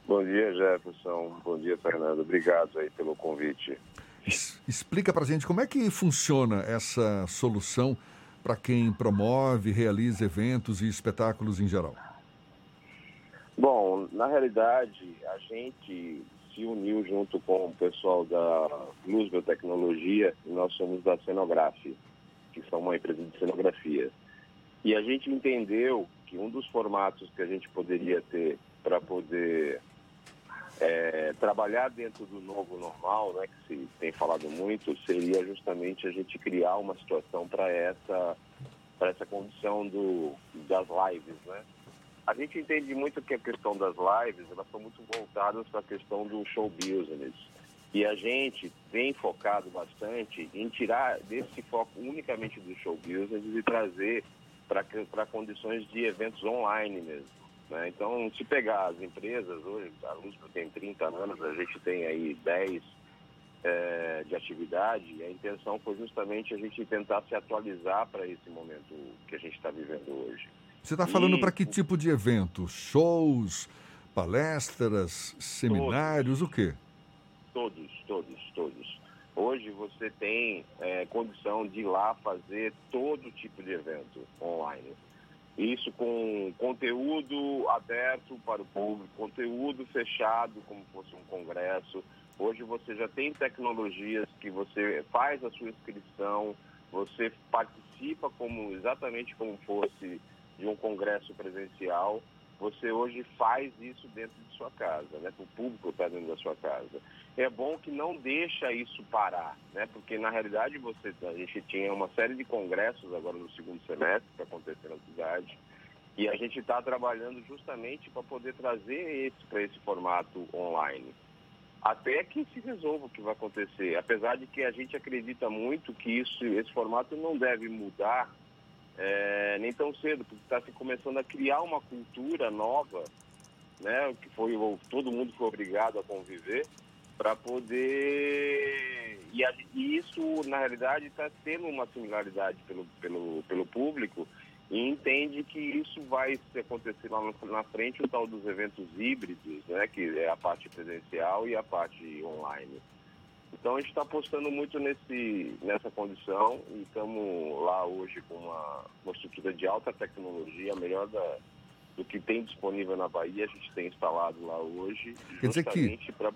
Bom dia, Jefferson. Bom dia, Fernando. Obrigado aí pelo convite. Explica para a gente como é que funciona essa solução para quem promove, realiza eventos e espetáculos em geral? Bom, na realidade, a gente se uniu junto com o pessoal da Luz Biotecnologia e nós somos da Cenografia, que são uma empresa de cenografia. E a gente entendeu que um dos formatos que a gente poderia ter para poder é, trabalhar dentro do novo normal, né, que se tem falado muito, seria justamente a gente criar uma situação para essa para essa condição do, das lives, né? A gente entende muito que a questão das lives, elas são muito voltadas para a questão do show business. E a gente vem focado bastante em tirar desse foco unicamente do show business e trazer para condições de eventos online mesmo. Né? Então, se pegar as empresas, hoje a Lúcio tem 30 anos, a gente tem aí 10 é, de atividade, e a intenção foi justamente a gente tentar se atualizar para esse momento que a gente está vivendo hoje. Você está falando para que tipo de evento? Shows, palestras, seminários, todos, o quê? Todos, todos, todos. Hoje você tem é, condição de ir lá fazer todo tipo de evento online. Isso com conteúdo aberto para o público, conteúdo fechado, como fosse um congresso. Hoje você já tem tecnologias que você faz a sua inscrição, você participa como exatamente como fosse de um congresso presencial. Você hoje faz isso dentro de sua casa, né? O público está dentro da sua casa. É bom que não deixa isso parar, né? Porque na realidade você, a gente tinha uma série de congressos agora no segundo semestre para acontecer na cidade. E a gente está trabalhando justamente para poder trazer esse para esse formato online. Até que se resolva o que vai acontecer. Apesar de que a gente acredita muito que isso, esse formato não deve mudar é, nem tão cedo, porque está se começando a criar uma cultura nova, né, que foi todo mundo foi obrigado a conviver para poder e, a, e, isso na realidade está tendo uma similaridade pelo, pelo, pelo público e entende que isso vai acontecer lá na frente o tal dos eventos híbridos, né, que é a parte presencial e a parte online. Então a gente está apostando muito nesse, nessa condição e estamos lá hoje com uma, uma estrutura de alta tecnologia, a melhor da, do que tem disponível na Bahia, a gente tem instalado lá hoje, Quer justamente para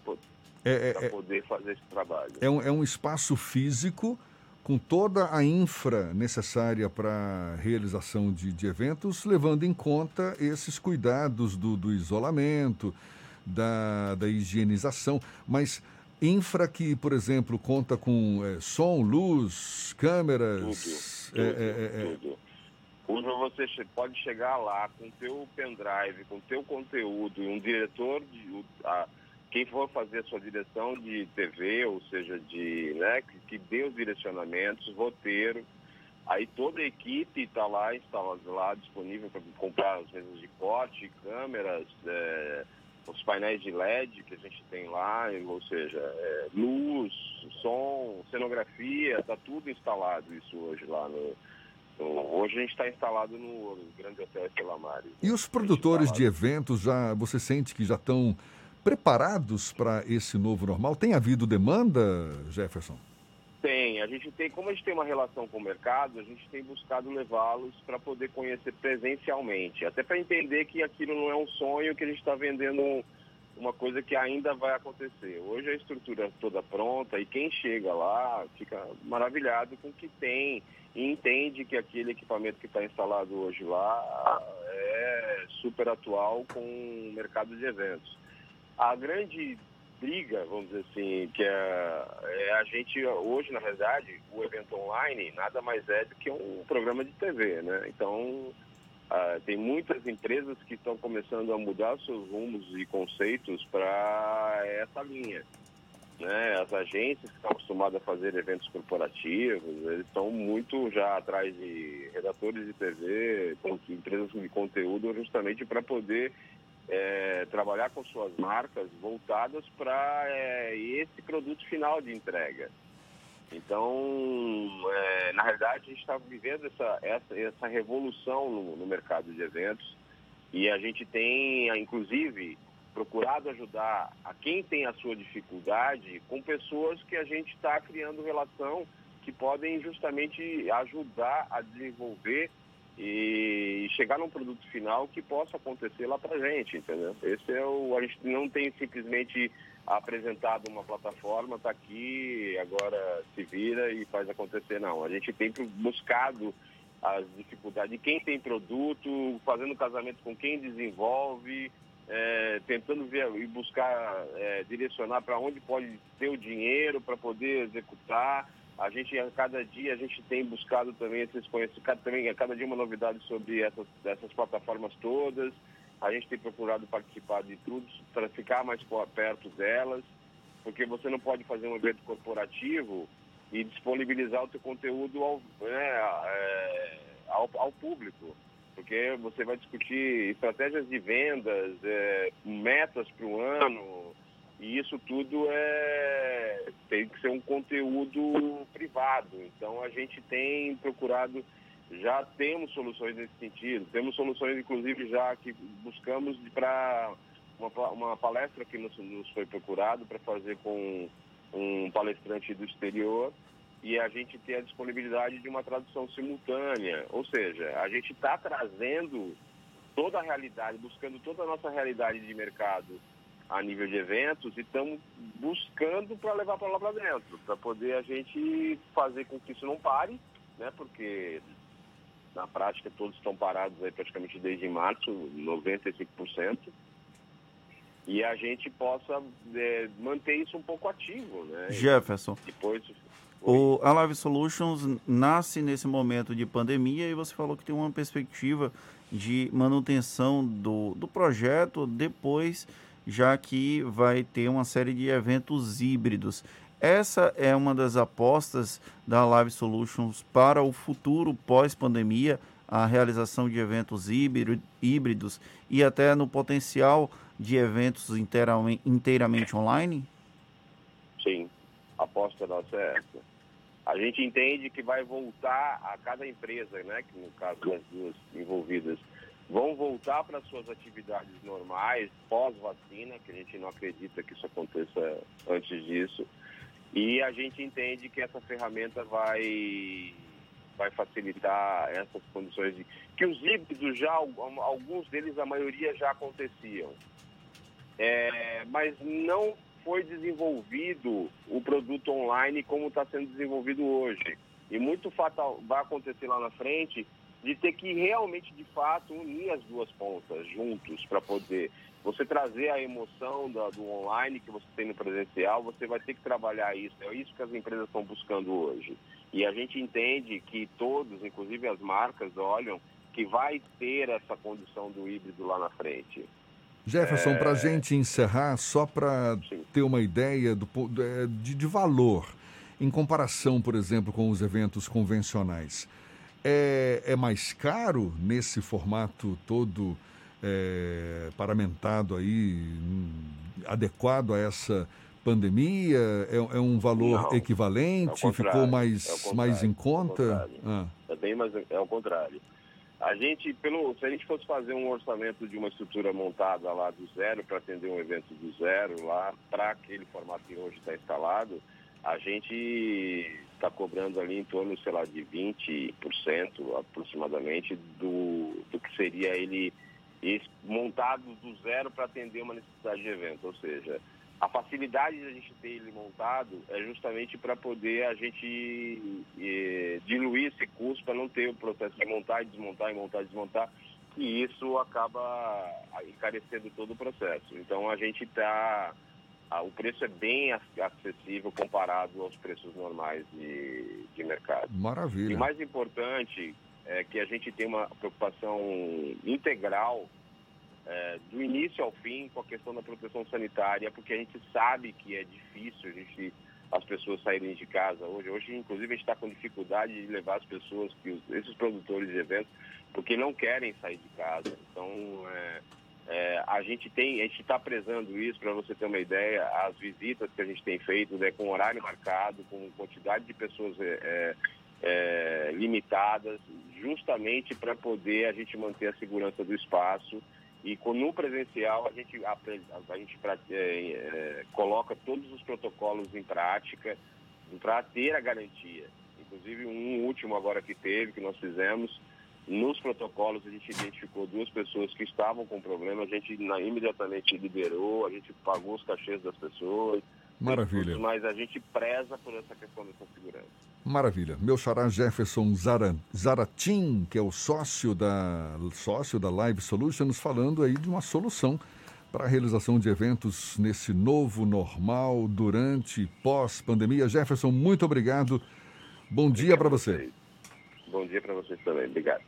é, é, poder fazer esse trabalho. É um, é um espaço físico com toda a infra necessária para realização de, de, eventos, levando em conta esses cuidados do, do isolamento, da, da higienização, mas infra que, por exemplo, conta com é, som, luz, câmeras. Tudo, tudo, é, tudo. Hoje você pode chegar lá com teu pendrive, com teu conteúdo e um diretor de a, quem for fazer a sua direção de TV, ou seja, de, né, que, que dê os direcionamentos, roteiro, aí toda a equipe está lá instalada lá disponível para comprar as mesas de corte, câmeras, é, os painéis de LED que a gente tem lá, ou seja, é, luz, som, cenografia, está tudo instalado isso hoje lá no, Hoje a gente está instalado no Grande Hotel Estelamares. E os produtores de eventos já, você sente que já estão preparados para esse novo normal? Tem havido demanda, Jefferson? A gente tem, como a gente tem uma relação com o mercado, a gente tem buscado levá-los para poder conhecer presencialmente, até para entender que aquilo não é um sonho, que a gente está vendendo uma coisa que ainda vai acontecer. Hoje a estrutura toda pronta e quem chega lá fica maravilhado com o que tem e entende que aquele equipamento que está instalado hoje lá é super atual com o mercado de eventos. A grande briga, vamos dizer assim, que é, é, a gente hoje, na realidade, o evento online nada mais é do que um programa de TV, né? Então, ah, tem muitas empresas que estão começando a mudar seus rumos e conceitos para essa linha. Né? As agências que estão acostumadas a fazer eventos corporativos, eles estão muito já atrás de redatores de TV, empresas de conteúdo, justamente para poder é, trabalhar com suas marcas voltadas para é, esse produto final de entrega. Então, é, na realidade, a gente está vivendo essa, essa, essa revolução no, no, mercado de eventos e a gente tem, inclusive, procurado ajudar a quem tem a sua dificuldade com pessoas que a gente está criando relação que podem justamente ajudar a desenvolver e chegar num produto final que possa acontecer lá para gente, entendeu? Esse é o a gente não tem simplesmente apresentado uma plataforma, está aqui, agora se vira e faz acontecer, não. A gente tem buscado as dificuldades de quem tem produto, fazendo casamento com quem desenvolve, é, tentando ver e buscar é, direcionar para onde pode ter o dinheiro para poder executar. A gente, a cada dia, a gente tem buscado também esses conhecimentos, também a cada dia uma novidade sobre essas, essas plataformas todas. A gente tem procurado participar de tudo para ficar mais perto delas, porque você não pode fazer um evento corporativo e disponibilizar o seu conteúdo ao, né, é, ao, ao, público. Porque você vai discutir estratégias de vendas, é, metas para o ano, e isso tudo é, tem que ser um conteúdo privado. Então a gente tem procurado, já temos soluções nesse sentido, temos soluções inclusive já que buscamos para uma, uma palestra que nos, nos foi procurado para fazer com um palestrante do exterior e a gente tem a disponibilidade de uma tradução simultânea. Ou seja, a gente está trazendo toda a realidade, buscando toda a nossa realidade de mercado a nível de eventos e estamos buscando para levar para lá para dentro, para poder a gente fazer com que isso não pare, né? Porque na prática todos estão parados aí praticamente desde março, 95% e a gente possa é, manter isso um pouco ativo, né? Jefferson. Depois, o, a Live Solutions nasce nesse momento de pandemia e você falou que tem uma perspectiva de manutenção do, do projeto depois, já que vai ter uma série de eventos híbridos. Essa é uma das apostas da Live Solutions para o futuro pós-pandemia, a realização de eventos híbridos e até no potencial de eventos inteiramente, online? Sim, a aposta nossa é essa. A gente entende que vai voltar a cada empresa, né, que no caso das duas envolvidas, vão voltar para suas atividades normais pós-vacina, que a gente não acredita que isso aconteça antes disso. E a gente entende que essa ferramenta vai vai facilitar essas condições de que os híbridos já alguns deles a maioria já aconteciam é, mas não foi desenvolvido o produto online como está sendo desenvolvido hoje. E muito fatal vai acontecer lá na frente de ter que realmente, de fato, unir as duas pontas juntos para poder você trazer a emoção do, do, online que você tem no presencial, você vai ter que trabalhar isso. É isso que as empresas estão buscando hoje. E a gente entende que todos, inclusive as marcas, olham que vai ter essa condição do híbrido lá na frente. Jefferson, é... para a gente encerrar, só para ter uma ideia do, de, de, valor, em comparação, por exemplo, com os eventos convencionais, é, é mais caro nesse formato todo é, paramentado aí, hum, adequado a essa pandemia? É, é um valor Não, equivalente? Ficou mais, é mais em conta? Ah. É bem mais, é o contrário. A gente, pelo, se a gente fosse fazer um orçamento de uma estrutura montada lá do zero para atender um evento do zero lá para aquele formato que hoje está instalado, a gente está cobrando ali em torno, sei lá, de 20% aproximadamente do, do que seria ele montado do zero para atender uma necessidade de evento. Ou seja, a facilidade de a gente ter ele montado é justamente para poder a gente diluir esse custo para não ter o processo de montar e desmontar e montar e desmontar e isso acaba encarecendo todo o processo. Então a gente está o preço é bem acessível comparado aos preços normais de, de mercado. Maravilha. E mais importante é que a gente tem uma preocupação integral é, do início ao fim com a questão da proteção sanitária, porque a gente sabe que é difícil a gente, as pessoas saírem de casa hoje. Hoje, inclusive, a gente está com dificuldade de levar as pessoas, que os, esses produtores de eventos, porque não querem sair de casa. Então, é, é, a gente tem, a gente está prezando isso, para você ter uma ideia, as visitas que a gente tem feito né, com horário marcado, com quantidade de pessoas é, é, é limitadas, justamente para poder a gente manter a segurança do espaço e no presencial a gente, a, a gente é, é, coloca todos os protocolos em prática para ter a garantia. Inclusive um último agora que teve, que nós fizemos, nos protocolos a gente identificou duas pessoas que estavam com problema, a gente na, imediatamente liberou, a gente pagou os cachês das pessoas, Maravilha. Mas a gente preza por essa questão dessa segurança. Maravilha. Meu xará Jefferson Zara, Zaratim, que é o sócio da, sócio da Live Solutions, falando aí de uma solução para a realização de eventos nesse novo normal durante e pós-pandemia. Jefferson, muito obrigado. Bom dia para você. Bom dia para vocês também. Obrigado.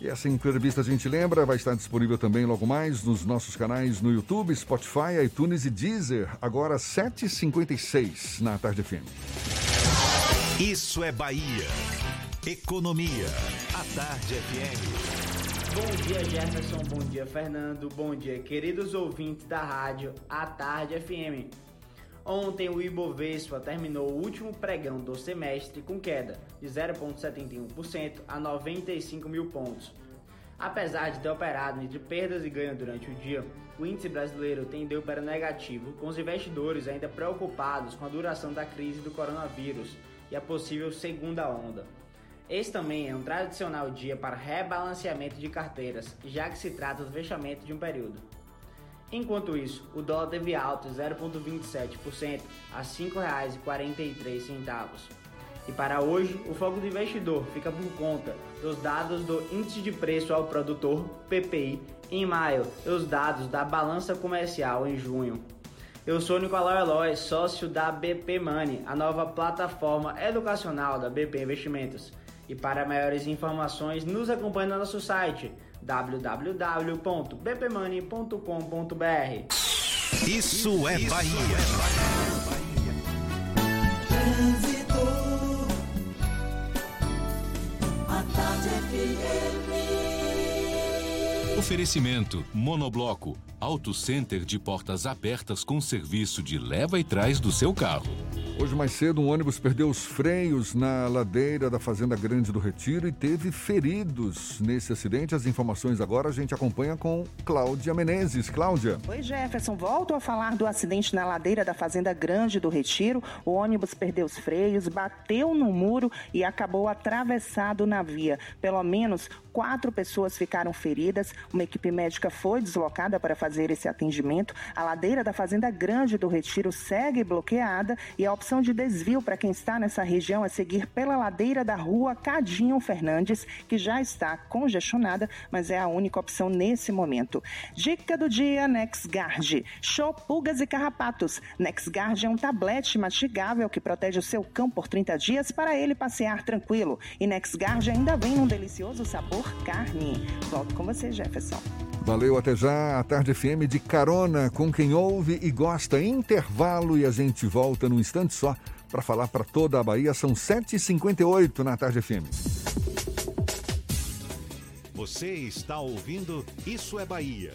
E essa entrevista, a gente lembra, vai estar disponível também logo mais nos nossos canais no YouTube, Spotify, iTunes e Deezer, agora 7h56 na Tarde FM. Isso é Bahia. Economia. A Tarde FM. Bom dia, Jefferson. Bom dia, Fernando. Bom dia, queridos ouvintes da rádio A Tarde FM. Ontem o Ibovespa terminou o último pregão do semestre com queda de 0,71% a 95 mil pontos. Apesar de ter operado entre perdas e ganhos durante o dia, o índice brasileiro tendeu para negativo, com os investidores ainda preocupados com a duração da crise do coronavírus e a possível segunda onda. Esse também é um tradicional dia para rebalanceamento de carteiras, já que se trata do fechamento de um período. Enquanto isso, o dólar teve alta de 0,27% a R$ 5,43. E para hoje, o foco do investidor fica por conta dos dados do Índice de Preço ao Produtor, PPI, em maio e os dados da balança comercial em junho. Eu sou Nicolau Eloy, sócio da BP Money, a nova plataforma educacional da BP Investimentos. E para maiores informações, nos acompanhe no nosso site www.bpmoney.com.br. Isso é Bahia. Trânsito. A tarde FM. Oferecimento Monobloco, Auto Center de portas abertas com serviço de leva e trás do seu carro. Hoje mais cedo, um ônibus perdeu os freios na ladeira da Fazenda Grande do Retiro e teve feridos nesse acidente. As informações agora a gente acompanha com Cláudia Menezes. Cláudia. Oi, Jefferson. Volto a falar do acidente na ladeira da Fazenda Grande do Retiro. O ônibus perdeu os freios, bateu no muro e acabou atravessado na via. Pelo menos quatro pessoas ficaram feridas. Uma equipe médica foi deslocada para fazer esse atendimento. A ladeira da Fazenda Grande do Retiro segue bloqueada e a opção de desvio para quem está nessa região é seguir pela ladeira da rua Cadinho Fernandes, que já está congestionada, mas é a única opção nesse momento. Dica do dia: NexGuard. Show pulgas e carrapatos. NexGuard é um tablete mastigável que protege o seu cão por 30 dias para ele passear tranquilo. E NexGuard ainda vem num delicioso sabor carne. Volto com você, Jefferson. Valeu, até já. A Tarde FM de carona com quem ouve e gosta. Intervalo e a gente volta num instante só para falar para toda a Bahia. São 7h58 na Tarde FM. Você está ouvindo Isso é Bahia.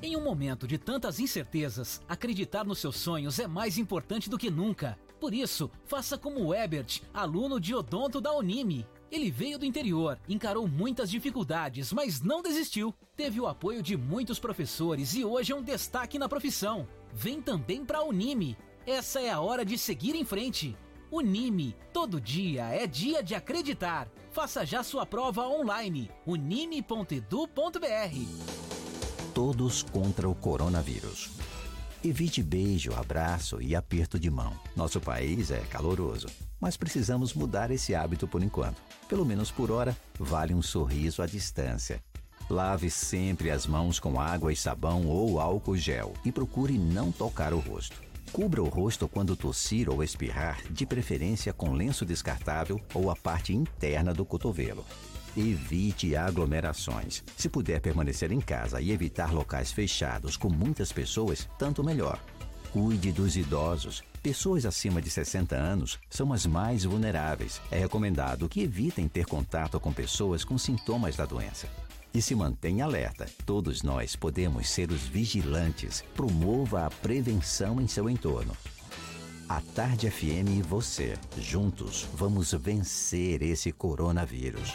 Em um momento de tantas incertezas, acreditar nos seus sonhos é mais importante do que nunca. Por isso, faça como o Ebert, aluno de odonto da Unime. Ele veio do interior, encarou muitas dificuldades, mas não desistiu. Teve o apoio de muitos professores e hoje é um destaque na profissão. Vem também para a Unime. Essa é a hora de seguir em frente. Unime, todo dia é dia de acreditar. Faça já sua prova online. unime.edu.br. Todos contra o coronavírus. Evite beijo, abraço e aperto de mão. Nosso país é caloroso, mas precisamos mudar esse hábito por enquanto. Pelo menos por hora, vale um sorriso à distância. Lave sempre as mãos com água e sabão ou álcool gel e procure não tocar o rosto. Cubra o rosto quando tossir ou espirrar, de preferência com lenço descartável ou a parte interna do cotovelo. Evite aglomerações. Se puder permanecer em casa e evitar locais fechados com muitas pessoas, tanto melhor. Cuide dos idosos. Pessoas acima de 60 anos são as mais vulneráveis. É recomendado que evitem ter contato com pessoas com sintomas da doença. E se mantenha alerta. Todos nós podemos ser os vigilantes. Promova a prevenção em seu entorno. A Tarde FM e você, juntos, vamos vencer esse coronavírus.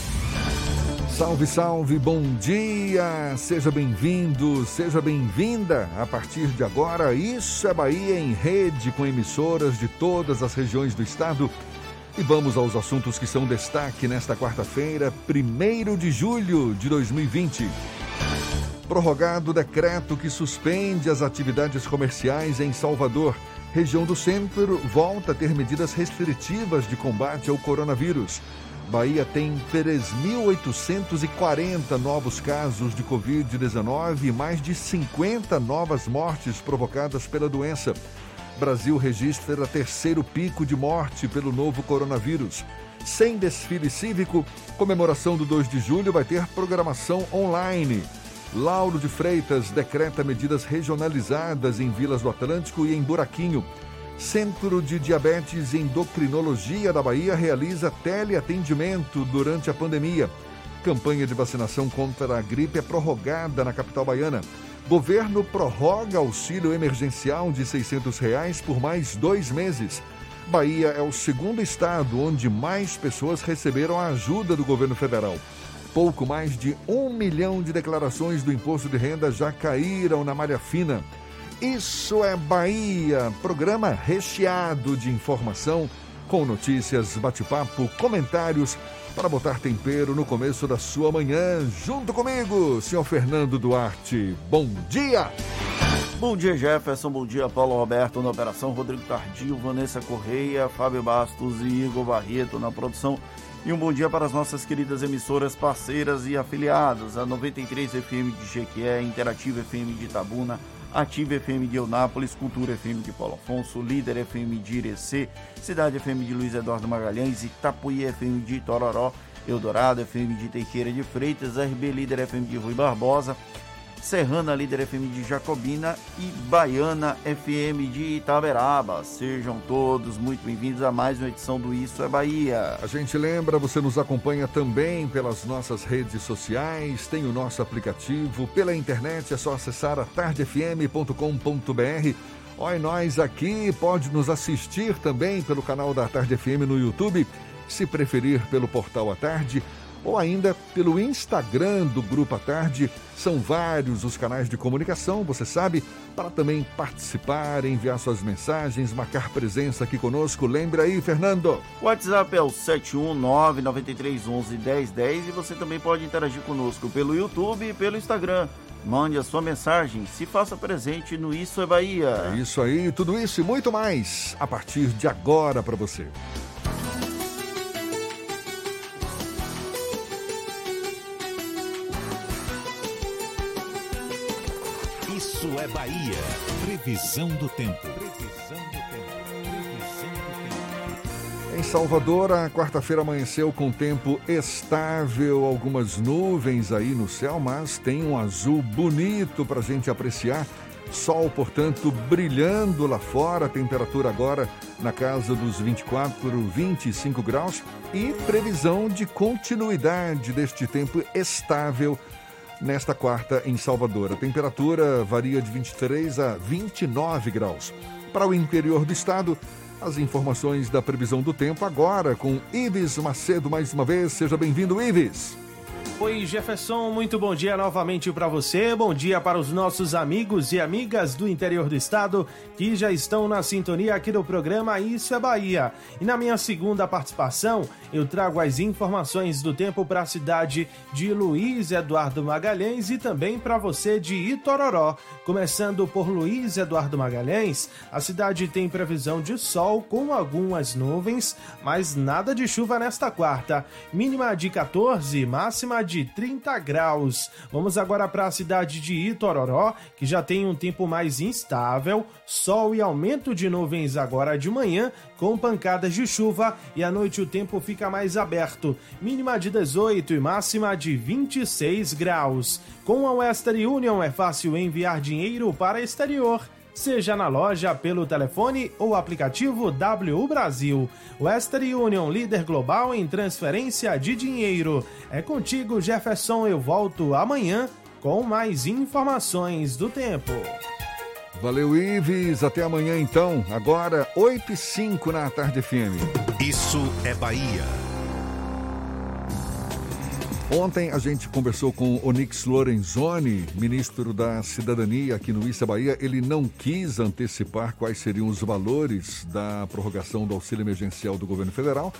Salve, salve, bom dia! Seja bem-vindo, seja bem-vinda. A partir de agora, Isso é Bahia em rede com emissoras de todas as regiões do estado. E vamos aos assuntos que são destaque nesta quarta-feira, 1 de julho de 2020. Prorrogado o decreto que suspende as atividades comerciais em Salvador. Região do centro volta a ter medidas restritivas de combate ao coronavírus. Bahia tem 3.840 novos casos de Covid-19 e mais de 50 novas mortes provocadas pela doença. Brasil registra terceiro pico de morte pelo novo coronavírus. Sem desfile cívico, comemoração do 2 de julho vai ter programação online. Lauro de Freitas decreta medidas regionalizadas em Vilas do Atlântico e em Buraquinho. Centro de Diabetes e Endocrinologia da Bahia realiza teleatendimento durante a pandemia. Campanha de vacinação contra a gripe é prorrogada na capital baiana. Governo prorroga auxílio emergencial de 600 reais por mais dois meses. Bahia é o segundo estado onde mais pessoas receberam a ajuda do governo federal. Pouco mais de um milhão de declarações do imposto de renda já caíram na malha fina. Isso é Bahia, programa recheado de informação, com notícias, bate-papo, comentários, para botar tempero no começo da sua manhã. Junto comigo, senhor Fernando Duarte. Bom dia! Bom dia, Jefferson. Bom dia, Paulo Roberto na operação, Rodrigo Tardio, Vanessa Correia, Fábio Bastos e Igor Barreto na produção. E um bom dia para as nossas queridas emissoras parceiras e afiliadas, a 93 FM de Jequié, Interativa FM de Itabuna, Ativa FM de Eunápolis, Cultura FM de Paulo Afonso, Líder FM de Irecê, Cidade FM de Luiz Eduardo Magalhães, Itapuí FM de Itororó, Eldorado FM de Teixeira de Freitas, RB Líder FM de Rui Barbosa, Serrana Líder FM de Jacobina e Baiana FM de Itaberaba. Sejam todos muito bem-vindos a mais uma edição do Isso é Bahia. A gente lembra, você nos acompanha também pelas nossas redes sociais, tem o nosso aplicativo, pela internet é só acessar a tardefm.com.br. Olha nós aqui, pode nos assistir também pelo canal da Tarde FM no YouTube, se preferir pelo portal à tarde ou ainda pelo Instagram do Grupo à Tarde. São vários os canais de comunicação, você sabe, para também participar, enviar suas mensagens, marcar presença aqui conosco. Lembra aí, Fernando? O WhatsApp é o 71993111010 e você também pode interagir conosco pelo YouTube e pelo Instagram. Mande a sua mensagem, se faça presente no Isso é Bahia. É isso aí, tudo isso e muito mais a partir de agora para você. É Bahia. Previsão do tempo. Previsão do tempo. Previsão do tempo. Em Salvador, a quarta-feira amanheceu com tempo estável, algumas nuvens aí no céu, mas tem um azul bonito para a gente apreciar. Sol, portanto, brilhando lá fora, temperatura agora na casa dos 24, 25 graus e previsão de continuidade deste tempo estável nesta quarta em Salvador. A temperatura varia de 23 a 29 graus. Para o interior do estado, as informações da previsão do tempo agora com Ives Macedo mais uma vez. Seja bem-vindo, Ives. Oi, Jefferson, muito bom dia novamente para você. Bom dia para os nossos amigos e amigas do interior do estado que já estão na sintonia aqui do programa Isso é Bahia. E na minha segunda participação, eu trago as informações do tempo para a cidade de Luiz Eduardo Magalhães e também para você de Itororó. Começando por Luiz Eduardo Magalhães, a cidade tem previsão de sol com algumas nuvens, mas nada de chuva nesta quarta. Mínima de 14, máxima de 30 graus. Vamos agora para a cidade de Itororó, que já tem um tempo mais instável, sol e aumento de nuvens agora de manhã, com pancadas de chuva e à noite o tempo fica mais aberto. Mínima de 18 e máxima de 26 graus. Com a Western Union é fácil enviar dinheiro para exterior seja na loja pelo telefone ou aplicativo WU Brasil. Western Union, líder global em transferência de dinheiro. É contigo, Jefferson. Eu volto amanhã com mais informações do tempo. Valeu, Ives. Até amanhã, então. Agora, 8 e 5 na Tarde FM. Isso é Bahia. Ontem a gente conversou com Onix Lorenzoni, ministro da Cidadania aqui no Issa Bahia. Ele não quis antecipar quais seriam os valores da prorrogação do auxílio emergencial do governo federal,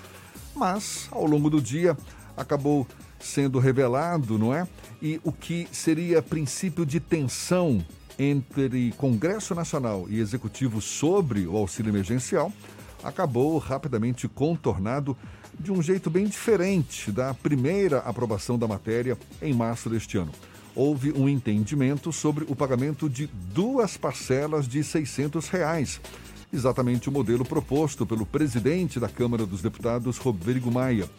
mas ao longo do dia acabou sendo revelado, não é? E o que seria princípio de tensão entre Congresso Nacional e Executivo sobre o auxílio emergencial acabou rapidamente contornado de um jeito bem diferente da primeira aprovação da matéria em março deste ano. Houve um entendimento sobre o pagamento de duas parcelas de 600 reais, exatamente o modelo proposto pelo presidente da Câmara dos Deputados, Rodrigo Maia.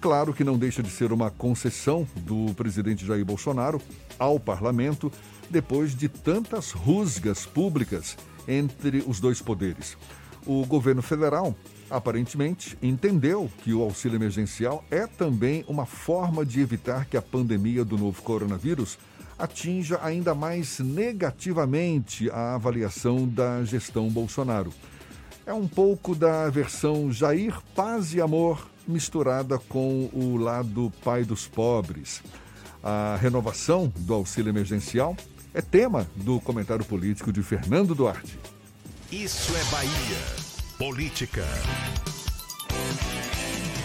Claro que não deixa de ser uma concessão do presidente Jair Bolsonaro ao parlamento depois de tantas rusgas públicas entre os dois poderes. O governo federal aparentemente entendeu que o auxílio emergencial é também uma forma de evitar que a pandemia do novo coronavírus atinja ainda mais negativamente a avaliação da gestão Bolsonaro. É um pouco da versão Jair Paz e Amor misturada com o lado pai dos pobres. A renovação do auxílio emergencial é tema do comentário político de Fernando Duarte. Isso é Bahia. Política.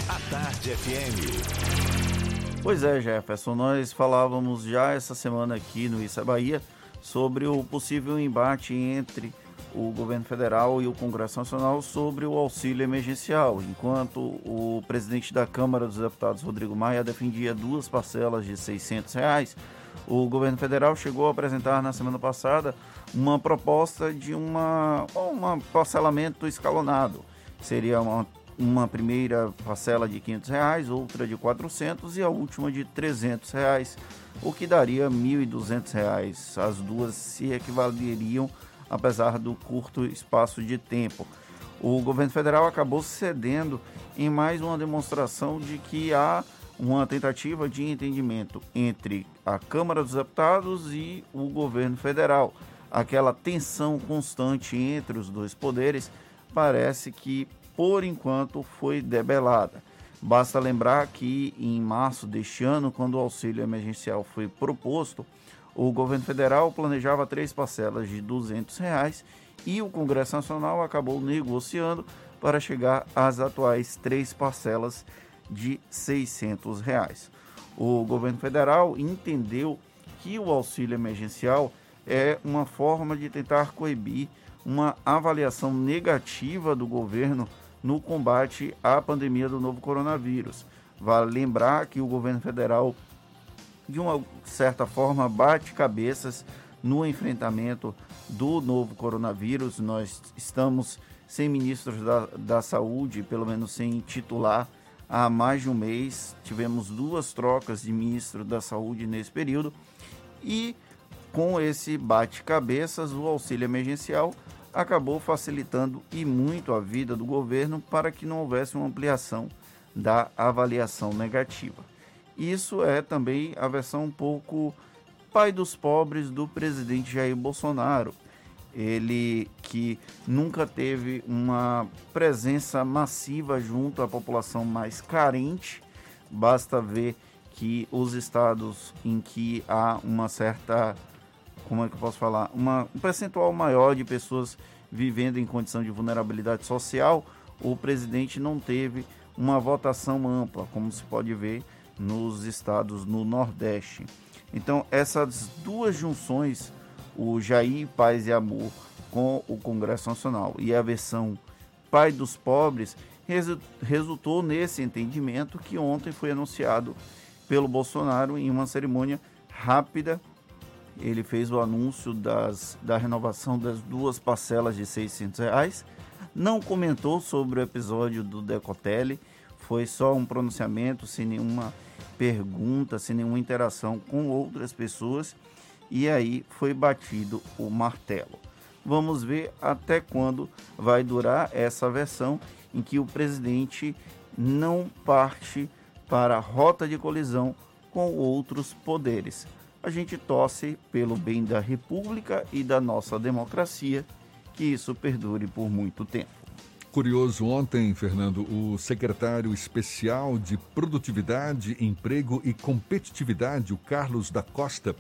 A Tarde FM. Pois é, Jefferson, nós falávamos já essa semana aqui no Isso é Bahia sobre o possível embate entre o governo federal e o Congresso Nacional sobre o auxílio emergencial, enquanto o presidente da Câmara dos Deputados, Rodrigo Maia, defendia duas parcelas de 600 reais. O governo federal chegou a apresentar na semana passada uma proposta de uma, um parcelamento escalonado. Seria uma, uma primeira parcela de 500 reais, outra de 400 e a última de 300 reais, o que daria 1.200 reais. As duas se equivaleriam, apesar do curto espaço de tempo. O governo federal acabou cedendo em mais uma demonstração de que há uma tentativa de entendimento entre a Câmara dos Deputados e o governo federal aquela tensão constante entre os dois poderes parece que, por enquanto, foi debelada. Basta lembrar que em março deste ano, quando o auxílio emergencial foi proposto, o governo federal planejava três parcelas de 200 reais e o Congresso Nacional acabou negociando para chegar às atuais três parcelas 600 reais. O governo federal entendeu que o auxílio emergencial é uma forma de tentar coibir uma avaliação negativa do governo no combate à pandemia do novo coronavírus. Vale lembrar que o governo federal, de uma certa forma, bate cabeças no enfrentamento do novo coronavírus. Nós estamos sem ministros da, da saúde, pelo menos sem titular, há mais de um mês. Tivemos duas trocas de ministro da saúde nesse período. E com esse bate-cabeças, o auxílio emergencial acabou facilitando e muito a vida do governo para que não houvesse uma ampliação da avaliação negativa. Isso é também a versão um pouco pai dos pobres do presidente Jair Bolsonaro. Ele que nunca teve uma presença massiva junto à população mais carente, basta ver que os estados em que há uma certa como é que eu posso falar, uma, um percentual maior de pessoas vivendo em condição de vulnerabilidade social, o presidente não teve uma votação ampla, como se pode ver nos estados no Nordeste. Então, essas duas junções, o Jair Paz e Amor com o Congresso Nacional e a versão Pai dos Pobres, resultou nesse entendimento que ontem foi anunciado pelo Bolsonaro em uma cerimônia rápida ele fez o anúncio das, da renovação das duas parcelas de 600 reais. Não comentou sobre o episódio do Decotelli, foi só um pronunciamento sem nenhuma pergunta, sem nenhuma interação com outras pessoas. E aí foi batido o martelo. Vamos ver até quando vai durar essa versão em que o presidente não parte para a rota de colisão com outros poderes. A gente torce pelo bem da República e da nossa democracia que isso perdure por muito tempo. Curioso, ontem, Fernando, o secretário especial de Produtividade, Emprego e Competitividade, o Carlos da Costa,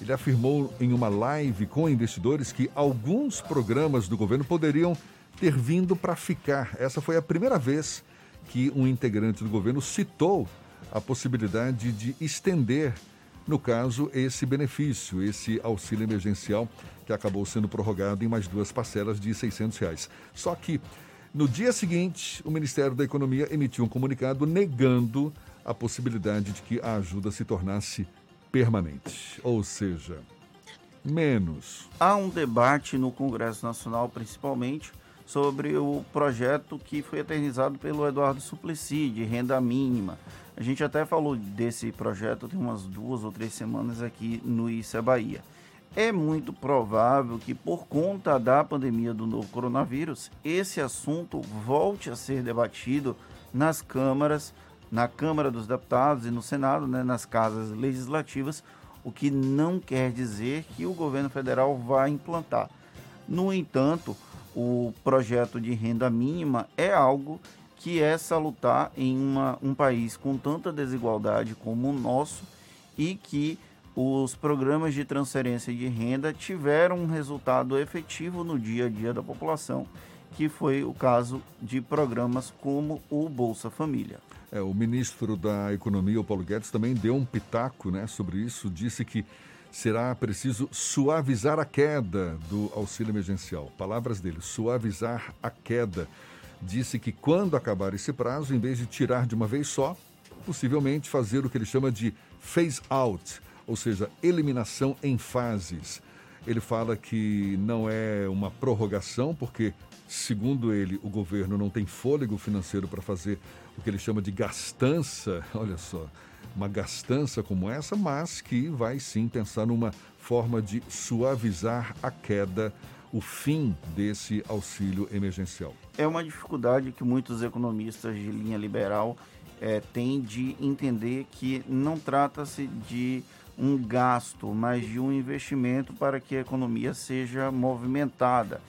ele afirmou em uma live com investidores que alguns programas do governo poderiam ter vindo para ficar. Essa foi a primeira vez que um integrante do governo citou a possibilidade de estender, no caso, esse benefício, esse auxílio emergencial que acabou sendo prorrogado em mais duas parcelas de 600 reais. Só que no dia seguinte, o Ministério da Economia emitiu um comunicado negando a possibilidade de que a ajuda se tornasse permanente, ou seja, menos. Há um debate no Congresso Nacional, principalmente, sobre o projeto que foi eternizado pelo Eduardo Suplicy, de renda mínima. A gente até falou desse projeto tem umas duas ou três semanas aqui no Issa Bahia. É muito provável que, por conta da pandemia do novo coronavírus, esse assunto volte a ser debatido nas câmaras na Câmara dos Deputados e no Senado, né, nas casas legislativas, o que não quer dizer que o governo federal vai implantar. No entanto, o projeto de renda mínima é algo que é salutar em uma, um país com tanta desigualdade como o nosso e que os programas de transferência de renda tiveram um resultado efetivo no dia a dia da população, que foi o caso de programas como o Bolsa Família. É, o ministro da Economia, o Paulo Guedes, também deu um pitaco né, sobre isso, disse que será preciso suavizar a queda do auxílio emergencial. Palavras dele, suavizar a queda. Disse que quando acabar esse prazo, em vez de tirar de uma vez só, possivelmente fazer o que ele chama de phase out, ou seja, eliminação em fases. Ele fala que não é uma prorrogação, porque, segundo ele, o governo não tem fôlego financeiro para fazer o que ele chama de gastança, <laughs> olha só, uma gastança como essa, mas que vai sim pensar numa forma de suavizar a queda, o fim desse auxílio emergencial. É uma dificuldade que muitos economistas de linha liberal é, têm de entender que não trata-se de um gasto, mas de um investimento para que a economia seja movimentada.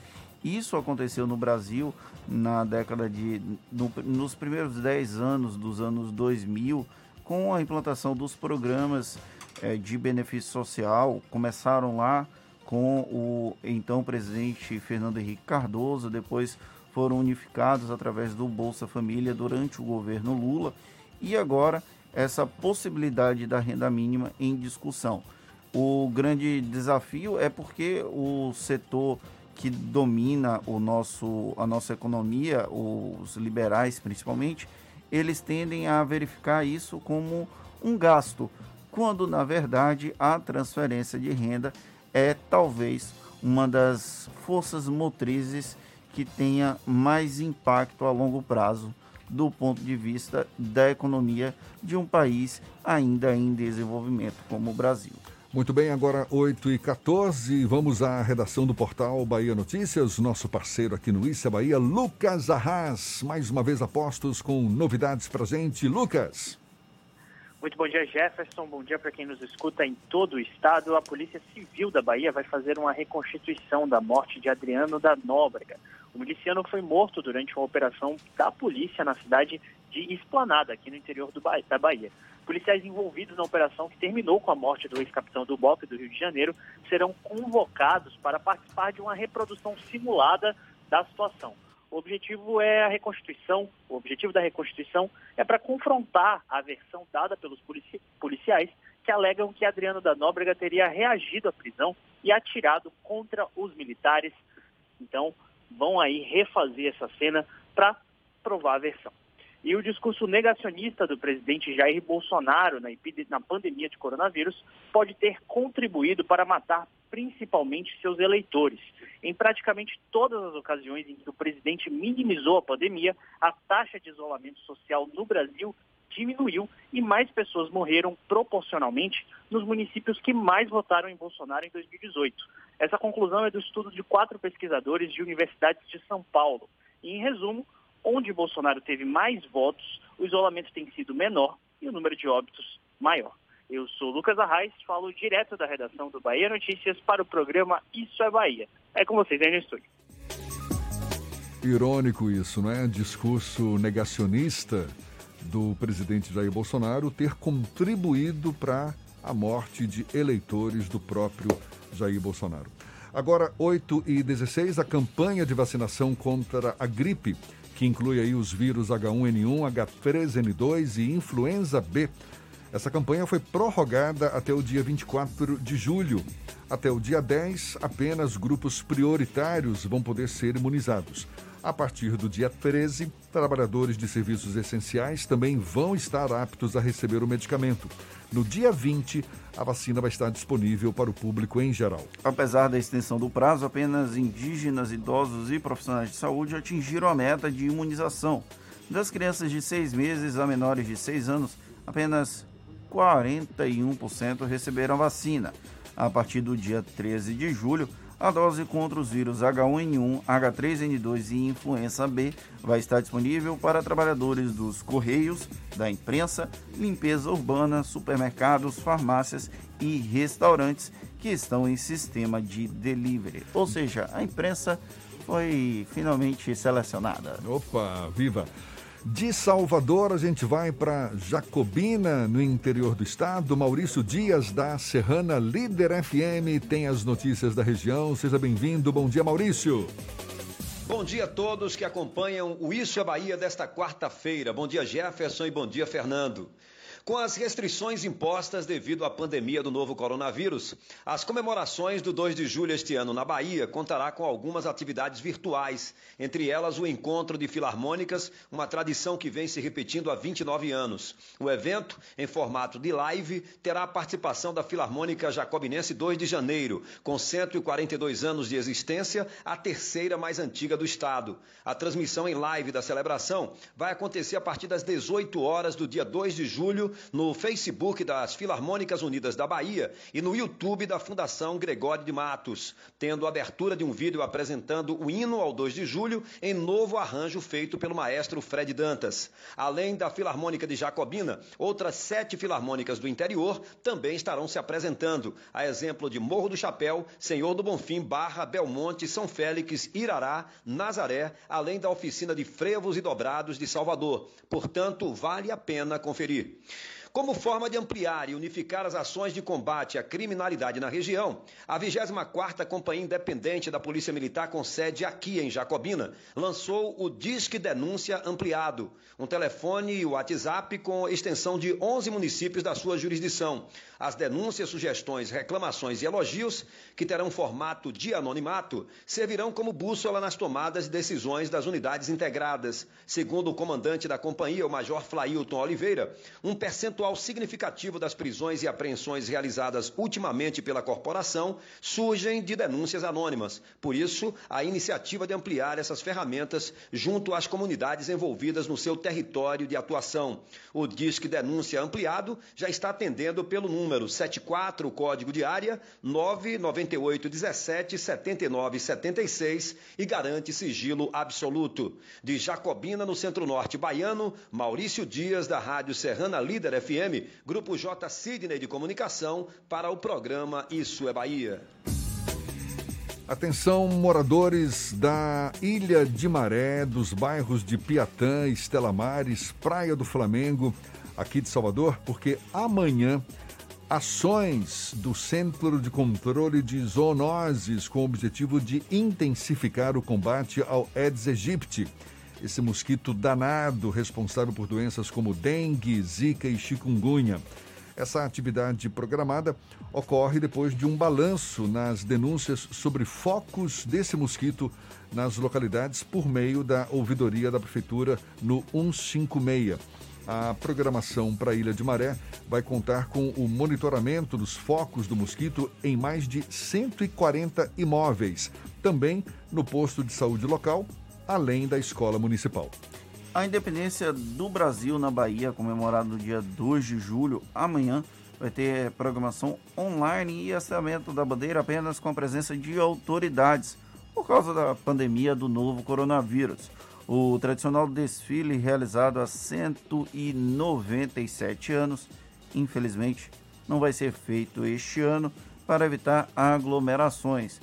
Isso aconteceu no Brasil na década de. No, nos primeiros 10 anos dos anos 2000, com a implantação dos programas é, de benefício social. Começaram lá com o então presidente Fernando Henrique Cardoso, depois foram unificados através do Bolsa Família durante o governo Lula e agora essa possibilidade da renda mínima em discussão. O grande desafio é porque o setor que domina o nosso, a nossa economia, os liberais principalmente, eles tendem a verificar isso como um gasto, quando na verdade a transferência de renda é talvez uma das forças motrizes que tenha mais impacto a longo prazo do ponto de vista da economia de um país ainda em desenvolvimento como o Brasil. Muito bem, agora 8 e 14 vamos à redação do portal Bahia Notícias, nosso parceiro aqui no Issa Bahia, Lucas Arras, mais uma vez apostos com novidades pra gente. Lucas. Muito bom dia, Jefferson. Bom dia para quem nos escuta em todo o estado. A Polícia Civil da Bahia vai fazer uma reconstituição da morte de Adriano da Nóbrega. O miliciano foi morto durante uma operação da polícia na cidade de Esplanada, aqui no interior da Bahia. Policiais envolvidos na operação que terminou com a morte do ex-capitão do BOP do Rio de Janeiro serão convocados para participar de uma reprodução simulada da situação. O objetivo é a reconstituição, o objetivo da reconstituição é para confrontar a versão dada pelos polici policiais que alegam que Adriano da Nóbrega teria reagido à prisão e atirado contra os militares. Então, vão aí refazer essa cena para provar a versão. E o discurso negacionista do presidente Jair Bolsonaro na, pandemia de coronavírus pode ter contribuído para matar principalmente seus eleitores. Em praticamente todas as ocasiões em que o presidente minimizou a pandemia, a taxa de isolamento social no Brasil diminuiu e mais pessoas morreram proporcionalmente nos municípios que mais votaram em Bolsonaro em 2018. Essa conclusão é do estudo de quatro pesquisadores de universidades de São Paulo. E, em resumo, onde Bolsonaro teve mais votos, o isolamento tem sido menor e o número de óbitos maior. Eu sou Lucas Arraes, falo direto da redação do Bahia Notícias para o programa Isso é Bahia. É com vocês aí no estúdio. Irônico isso, não é? Discurso negacionista do presidente Jair Bolsonaro ter contribuído para a morte de eleitores do próprio Jair Bolsonaro. Agora, 8 e 16, a campanha de vacinação contra a gripe, que inclui aí os vírus H1N1, H3N2 e influenza B. Essa campanha foi prorrogada até o dia 24 de julho. Até o dia 10, apenas grupos prioritários vão poder ser imunizados. A partir do dia 13, trabalhadores de serviços essenciais também vão estar aptos a receber o medicamento. No dia 20, a vacina vai estar disponível para o público em geral. Apesar da extensão do prazo, apenas indígenas, idosos e profissionais de saúde atingiram a meta de imunização. Das crianças de 6 meses a menores de 6 anos, apenas 41% receberam vacina. A partir do dia 13 de julho, a dose contra os vírus H1N1, H3N2 e influenza B vai estar disponível para trabalhadores dos Correios, da imprensa, limpeza urbana, supermercados, farmácias e restaurantes que estão em sistema de delivery. Ou seja, a imprensa foi finalmente selecionada. Opa, viva! De Salvador, a gente vai para Jacobina, no interior do estado. Maurício Dias, da Serrana Líder FM, tem as notícias da região. Seja bem-vindo. Bom dia, Maurício. Bom dia a todos que acompanham o Isso é Bahia desta quarta-feira. Bom dia, Jefferson, e bom dia, Fernando. Com as restrições impostas devido à pandemia do novo coronavírus, as comemorações do 2 de julho este ano na Bahia contará com algumas atividades virtuais, entre elas o encontro de filarmônicas, uma tradição que vem se repetindo há 29 anos. O evento, em formato de live, terá a participação da Filarmônica Jacobinense 2 de Janeiro, com 142 anos de existência, a terceira mais antiga do estado. A transmissão em live da celebração vai acontecer a partir das 18 horas do dia 2 de julho no Facebook das Filarmônicas Unidas da Bahia e no YouTube da Fundação Gregório de Matos, tendo abertura de um vídeo apresentando o hino ao 2 de julho em novo arranjo feito pelo maestro Fred Dantas. Além da Filarmônica de Jacobina, outras sete filarmônicas do interior também estarão se apresentando, a exemplo de Morro do Chapéu, Senhor do Bonfim, Barra, Belmonte, São Félix, Irará, Nazaré, além da oficina de frevos e dobrados de Salvador. Portanto, vale a pena conferir. Como forma de ampliar e unificar as ações de combate à criminalidade na região, a 24ª Companhia Independente da Polícia Militar com sede aqui em Jacobina lançou o Disque Denúncia Ampliado, um telefone e WhatsApp com extensão de 11 municípios da sua jurisdição. As denúncias, sugestões, reclamações e elogios, que terão formato de anonimato, servirão como bússola nas tomadas de decisões das unidades integradas. Segundo o comandante da companhia, o Major Flailton Oliveira, um percentual significativo das prisões e apreensões realizadas ultimamente pela corporação surgem de denúncias anônimas. Por isso, a iniciativa de ampliar essas ferramentas junto às comunidades envolvidas no seu território de atuação. O Disque Denúncia Ampliado já está atendendo pelo número número 74, código de área 99817 7976 e garante sigilo absoluto. De Jacobina, no centro-norte baiano, Maurício Dias, da Rádio Serrana Líder FM, Grupo J Sidney de Comunicação, para o programa Isso é Bahia. Atenção, moradores da Ilha de Maré, dos bairros de Piatã, Estela Mares, Praia do Flamengo, aqui de Salvador, porque amanhã ações do Centro de Controle de Zoonoses com o objetivo de intensificar o combate ao Aedes aegypti, esse mosquito danado responsável por doenças como dengue, zika e chikungunya. Essa atividade programada ocorre depois de um balanço nas denúncias sobre focos desse mosquito nas localidades por meio da ouvidoria da Prefeitura no 156. A programação para a Ilha de Maré vai contar com o monitoramento dos focos do mosquito em mais de 140 imóveis, também no posto de saúde local, além da escola municipal. A independência do Brasil na Bahia, comemorado no dia 2 de julho, amanhã, vai ter programação online e assamento da bandeira apenas com a presença de autoridades, por causa da pandemia do novo coronavírus. O tradicional desfile realizado há 197 anos, infelizmente, não vai ser feito este ano para evitar aglomerações.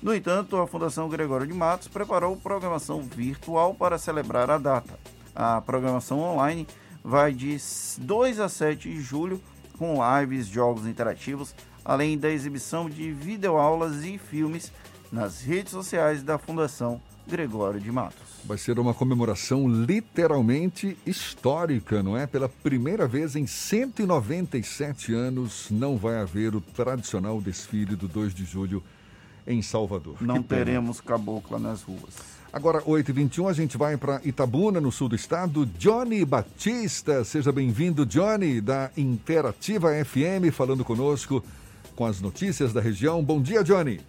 No entanto, a Fundação Gregório de Matos preparou programação virtual para celebrar a data. A programação online vai de 2 a 7 de julho, com lives, jogos interativos, além da exibição de videoaulas e filmes nas redes sociais da Fundação Gregório de Matos. Vai ser uma comemoração literalmente histórica, não é? Pela primeira vez em 197 anos, não vai haver o tradicional desfile do 2 de julho em Salvador. Não teremos cabocla nas ruas. Agora, 8h21, a gente vai para Itabuna, no sul do estado. Johnny Batista, seja bem-vindo, Johnny, da Interativa FM, falando conosco com as notícias da região. Bom dia, Johnny.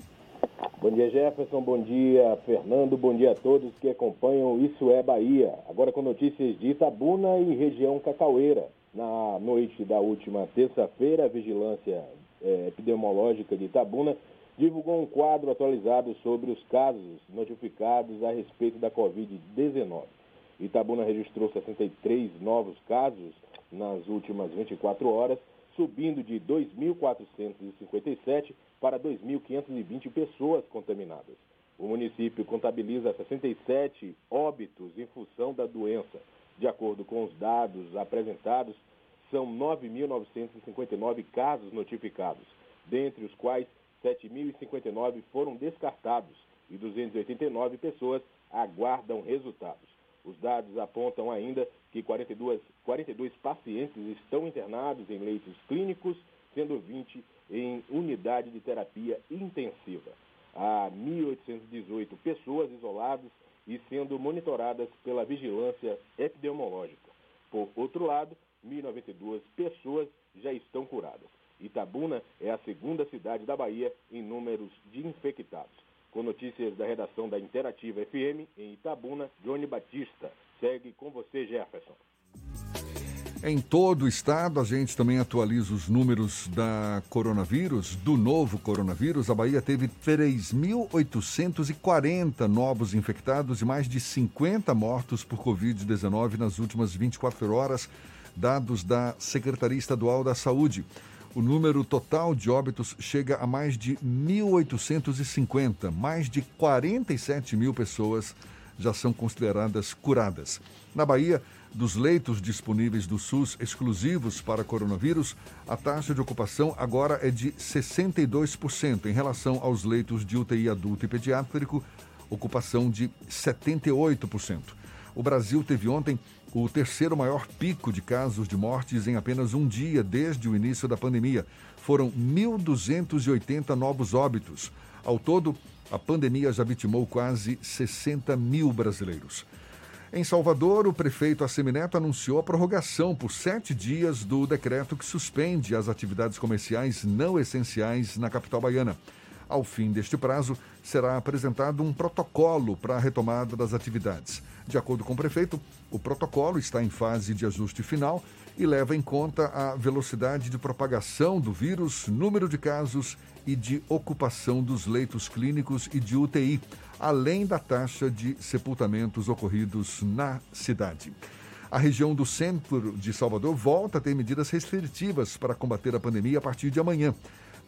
Bom dia, Jefferson. Bom dia, Fernando. Bom dia a todos que acompanham Isso é Bahia. Agora com notícias de Itabuna e região Cacaueira. Na noite da última terça-feira, a Vigilância eh, Epidemiológica de Itabuna divulgou um quadro atualizado sobre os casos notificados a respeito da Covid-19. Itabuna registrou 63 novos casos nas últimas 24 horas, subindo de 2.457 para 2.520 pessoas contaminadas. O município contabiliza 67 óbitos em função da doença. De acordo com os dados apresentados, são 9.959 casos notificados, dentre os quais 7.059 foram descartados e 289 pessoas aguardam resultados. Os dados apontam ainda que 42, 42 pacientes estão internados em leitos clínicos, sendo 20 em unidade de terapia intensiva. Há 1.818 pessoas isoladas e sendo monitoradas pela vigilância epidemiológica. Por outro lado, 1.092 pessoas já estão curadas. Itabuna é a segunda cidade da Bahia em números de infectados. Com notícias da redação da Interativa FM em Itabuna, Johnny Batista. Segue com você, Jefferson. Em todo o estado, a gente também atualiza os números da coronavírus, do novo coronavírus. A Bahia teve 3.840 novos infectados e mais de 50 mortos por Covid-19 nas últimas 24 horas, dados da Secretaria Estadual da Saúde. O número total de óbitos chega a mais de 1.850. Mais de 47 mil pessoas já são consideradas curadas. Na Bahia, dos leitos disponíveis do SUS exclusivos para coronavírus, a taxa de ocupação agora é de 62% em relação aos leitos de UTI adulto e pediátrico, ocupação de 78%. O Brasil teve ontem o terceiro maior pico de casos de mortes em apenas um dia desde o início da pandemia. Foram 1.280 novos óbitos. Ao todo, a pandemia já vitimou quase 60 mil brasileiros. Em Salvador, o prefeito Assemineto anunciou a prorrogação por sete dias do decreto que suspende as atividades comerciais não essenciais na capital baiana. Ao fim deste prazo, será apresentado um protocolo para a retomada das atividades. De acordo com o prefeito, o protocolo está em fase de ajuste final e leva em conta a velocidade de propagação do vírus, número de casos e de ocupação dos leitos clínicos e de UTI, além da taxa de sepultamentos ocorridos na cidade. A região do centro de Salvador volta a ter medidas restritivas para combater a pandemia a partir de amanhã.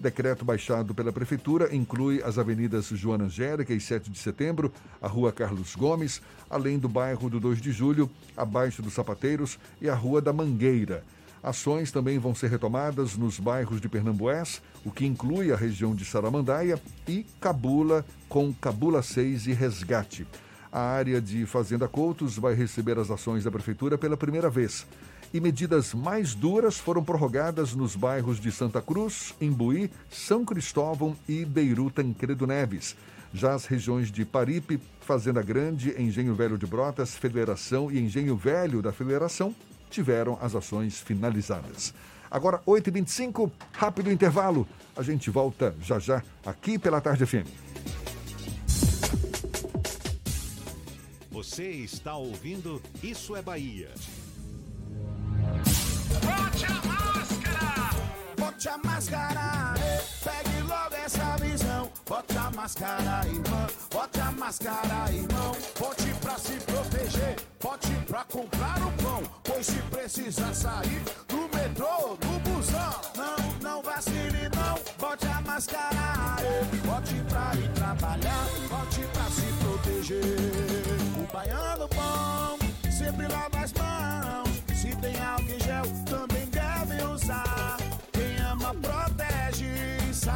Decreto baixado pela Prefeitura inclui as avenidas Joana Angélica e 7 de Setembro, a Rua Carlos Gomes, além do bairro do 2 de Julho, abaixo dos Sapateiros e a Rua da Mangueira. Ações também vão ser retomadas nos bairros de Pernambués, o que inclui a região de Saramandaia e Cabula, com Cabula 6 e Resgate. A área de Fazenda Coutos vai receber as ações da Prefeitura pela primeira vez e medidas mais duras foram prorrogadas nos bairros de Santa Cruz, Imbuí, São Cristóvão e Beiru Tancredo Neves. Já as regiões de Paripe, Fazenda Grande, Engenho Velho de Brotas, Federação e Engenho Velho da Federação tiveram as ações finalizadas. Agora, 8h25, rápido intervalo. A gente volta já já aqui pela Tarde FM. Você está ouvindo Isso é Bahia. Bote a máscara! eh, Pegue logo essa visão. Bote a máscara, irmã. Bote a máscara, irmão. Bote pra se proteger. Bote pra comprar o pão. Pois se precisar sair do metrô, do busão. Não, não vacile, não. Bote a máscara. eh, Bote pra ir trabalhar. Bote pra se proteger. O baiano bom sempre lava as mãos. Se tem álcool em gel, também deve usar.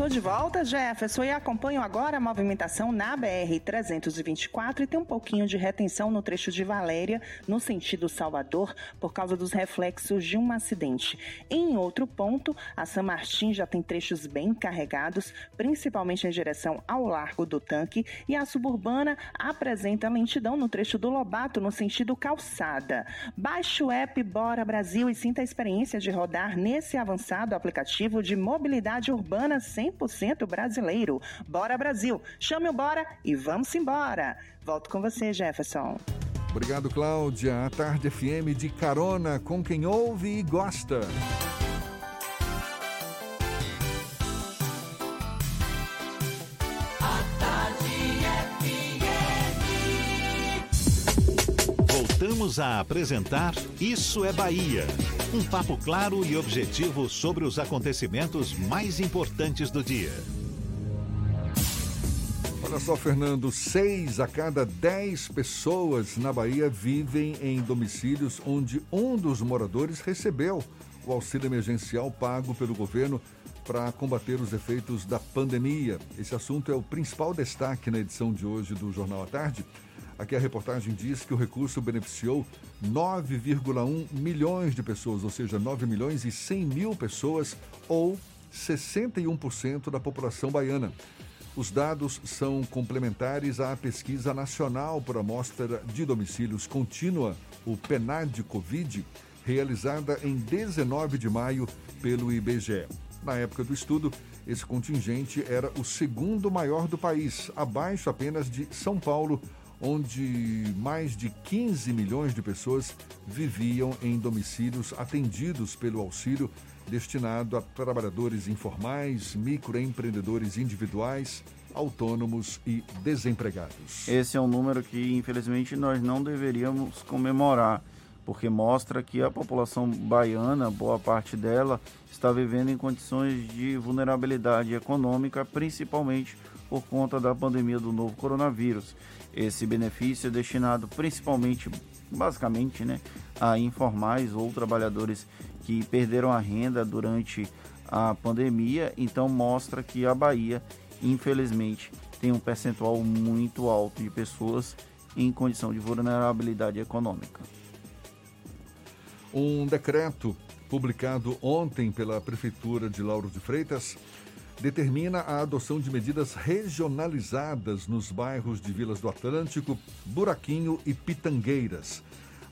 Tô de volta, Jefferson, e acompanho agora a movimentação na BR-324 e tem um pouquinho de retenção no trecho de Valéria, no sentido Salvador, por causa dos reflexos de um acidente. Em outro ponto, a San Martin já tem trechos bem carregados, principalmente em direção ao Largo do Tanque, e a Suburbana apresenta lentidão no trecho do Lobato, no sentido Calçada. Baixe o app Bora Brasil e sinta a experiência de rodar nesse avançado aplicativo de mobilidade urbana 100% brasileiro. Bora Brasil! Chame o Bora e vamos embora! Volto com você, Jefferson. Obrigado, Cláudia. A Tarde FM de carona com quem ouve e gosta. Voltamos a apresentar Isso é Bahia. Um papo claro e objetivo sobre os acontecimentos mais importantes do dia. Olha só, Fernando, seis a cada dez pessoas na Bahia vivem em domicílios onde um dos moradores recebeu o auxílio emergencial pago pelo governo para combater os efeitos da pandemia. Esse assunto é o principal destaque na edição de hoje do Jornal à Tarde. Aqui a reportagem diz que o recurso beneficiou 9,1 milhões de pessoas, ou seja, 9 milhões e 100 mil pessoas, ou 61% da população baiana. Os dados são complementares à pesquisa nacional por amostra de domicílios contínua, o PNAD Covid, realizada em 19 de maio pelo IBGE. Na época do estudo, esse contingente era o segundo maior do país, abaixo apenas de São Paulo, onde mais de 15 milhões de pessoas viviam em domicílios atendidos pelo auxílio destinado a trabalhadores informais, microempreendedores individuais, autônomos e desempregados. Esse é um número que, infelizmente, nós não deveríamos comemorar, porque mostra que a população baiana, boa parte dela, está vivendo em condições de vulnerabilidade econômica, principalmente por conta da pandemia do novo coronavírus. Esse benefício é destinado principalmente, basicamente, né, a informais ou trabalhadores que perderam a renda durante a pandemia, então mostra que a Bahia, infelizmente, tem um percentual muito alto de pessoas em condição de vulnerabilidade econômica. Um decreto publicado ontem pela Prefeitura de Lauro de Freitas determina a adoção de medidas regionalizadas nos bairros de Vilas do Atlântico, Buraquinho e Pitangueiras.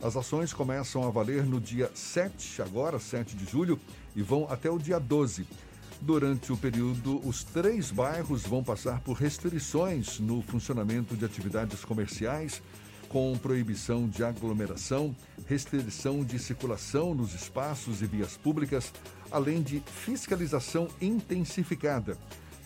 As ações começam a valer no dia 7, agora 7 de julho, e vão até o dia 12. Durante o período, os três bairros vão passar por restrições no funcionamento de atividades comerciais, com proibição de aglomeração, restrição de circulação nos espaços e vias públicas, além de fiscalização intensificada.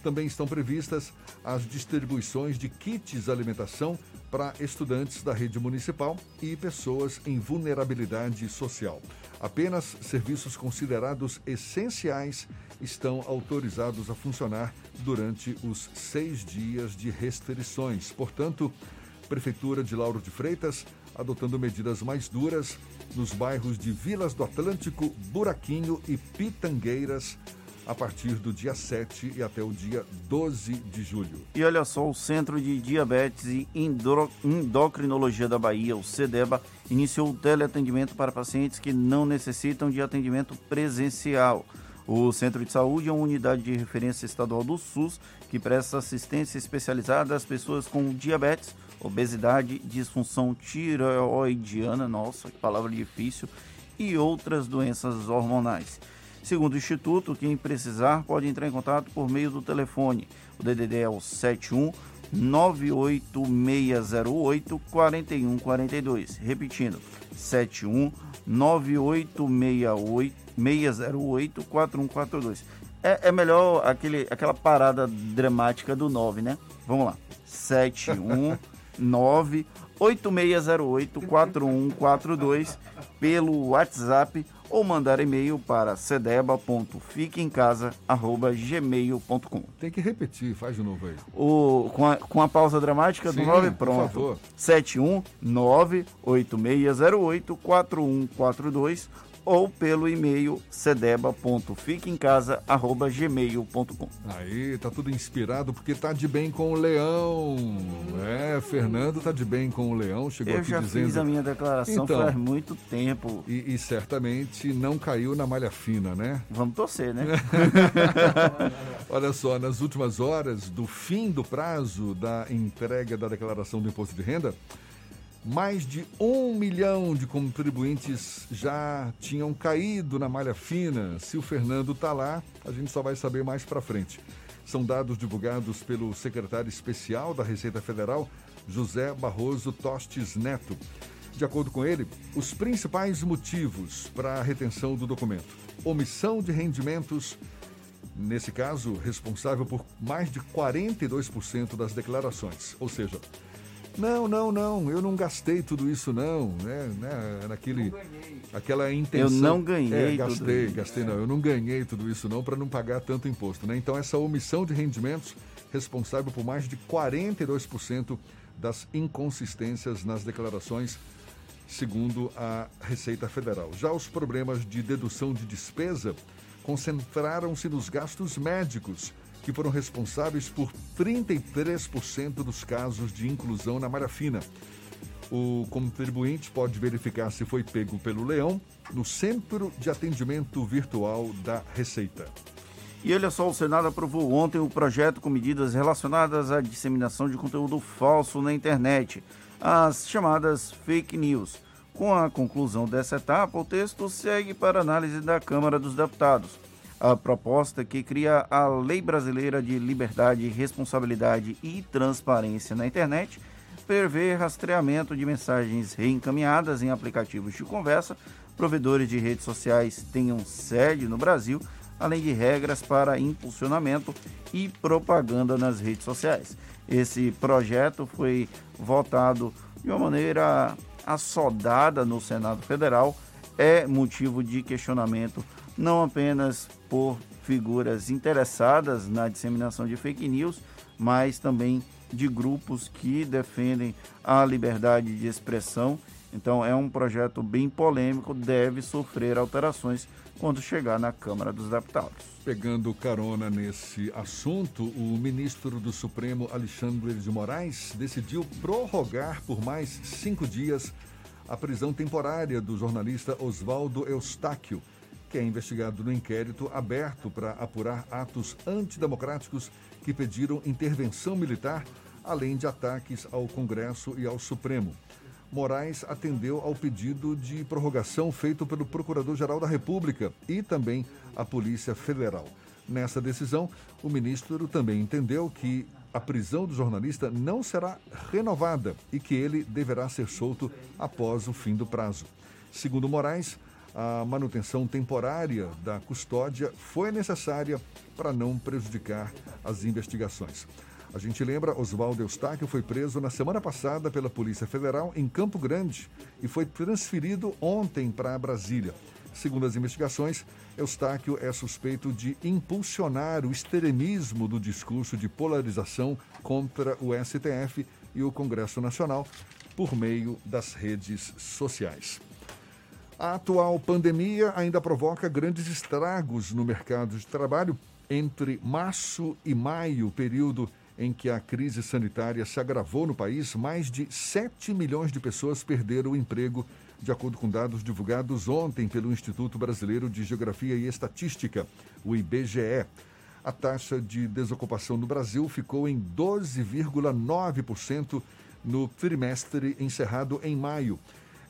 Também estão previstas as distribuições de kits alimentação para estudantes da rede municipal e pessoas em vulnerabilidade social. Apenas serviços considerados essenciais estão autorizados a funcionar durante os seis dias de restrições. Portanto, Prefeitura de Lauro de Freitas adotando medidas mais duras nos bairros de Vilas do Atlântico, Buraquinho e Pitangueiras a partir do dia 7 e até o dia 12 de julho. E olha só, o Centro de Diabetes e Endocrinologia da Bahia, o CEDEBA, iniciou o teleatendimento para pacientes que não necessitam de atendimento presencial. O Centro de Saúde é uma unidade de referência estadual do SUS que presta assistência especializada às pessoas com diabetes, obesidade, disfunção tireoidiana, nossa, que palavra difícil, e outras doenças hormonais. Segundo o Instituto, quem precisar pode entrar em contato por meio do telefone. O DDD é o 71 98608 4142. Repetindo, 71 98608 608 4142. É, é melhor aquele, aquela parada dramática do 9, né? Vamos lá. 719 <laughs> 8608 4142 pelo WhatsApp ou mandar e-mail para cedeba.fiqueemcasa.gmail.com. Tem que repetir, faz de novo aí. O, com, a, com a pausa dramática do Sim, 9, por pronto. favor. 71986084142 ou pelo e-mail cedeba.fiqueemcasa.gmail.com. Aí, tá tudo inspirado porque tá de bem com o leão. É, Fernando tá de bem com o leão, chegou Eu aqui já dizendo... fiz a minha declaração Então, faz muito tempo. E, e certamente não caiu na malha fina, né? Vamos torcer, né? <laughs> Olha só, nas últimas horas do fim do prazo da entrega da declaração do imposto de renda, mais de um milhão de contribuintes já tinham caído na malha fina. Se o Fernando tá lá, a gente só vai saber mais para frente. São dados divulgados pelo secretário especial da Receita Federal, José Barroso Tostes Neto. De acordo com ele, os principais motivos para a retenção do documento: omissão de rendimentos, nesse caso, responsável por mais de 42% das declarações. Ou seja, não, não, não, eu não gastei tudo isso não, né? né naquele, aquela intenção. Eu não ganhei É, tudo gastei, isso. gastei não, eu não ganhei tudo isso não para não pagar tanto imposto, né? Então essa omissão de rendimentos responsável por mais de 42% das inconsistências nas declarações segundo a Receita Federal. Já os problemas de dedução de despesa concentraram-se nos gastos médicos, que foram responsáveis por 33% dos casos de inclusão na malha fina. O contribuinte pode verificar se foi pego pelo leão no Centro de Atendimento Virtual da Receita. E olha só, o Senado aprovou ontem o projeto com medidas relacionadas à disseminação de conteúdo falso na internet, as chamadas fake news. Com a conclusão dessa etapa, o texto segue para análise da Câmara dos Deputados. A proposta que cria a Lei Brasileira de Liberdade, Responsabilidade e Transparência na Internet prevê rastreamento de mensagens reencaminhadas em aplicativos de conversa, provedores de redes sociais tenham sede no Brasil, além de regras para impulsionamento e propaganda nas redes sociais. Esse projeto foi votado de uma maneira assodada no Senado Federal, é motivo de questionamento não apenas por figuras interessadas na disseminação de fake news, mas também de grupos que defendem a liberdade de expressão. Então é um projeto bem polêmico, deve sofrer alterações quando chegar na Câmara dos Deputados. Pegando carona nesse assunto, o ministro do Supremo, Alexandre de Moraes, decidiu prorrogar por mais cinco dias a prisão temporária do jornalista Oswaldo Eustáquio, que é investigado no inquérito aberto para apurar atos antidemocráticos que pediram intervenção militar, além de ataques ao Congresso e ao Supremo. Moraes atendeu ao pedido de prorrogação feito pelo Procurador-Geral da República e também a Polícia Federal. Nessa decisão, o ministro também entendeu que a prisão do jornalista não será renovada e que ele deverá ser solto após o fim do prazo. Segundo Moraes, a manutenção temporária da custódia foi necessária para não prejudicar as investigações. A gente lembra, Oswaldo Eustáquio foi preso na semana passada pela Polícia Federal em Campo Grande e foi transferido ontem para Brasília. Segundo as investigações, Eustáquio é suspeito de impulsionar o extremismo do discurso de polarização contra o STF e o Congresso Nacional por meio das redes sociais. A atual pandemia ainda provoca grandes estragos no mercado de trabalho. Entre março e maio, período em que a crise sanitária se agravou no país, mais de 7 milhões de pessoas perderam o emprego, de acordo com dados divulgados ontem pelo Instituto Brasileiro de Geografia e Estatística, o IBGE. A taxa de desocupação no Brasil ficou em 12,9% no trimestre encerrado em maio.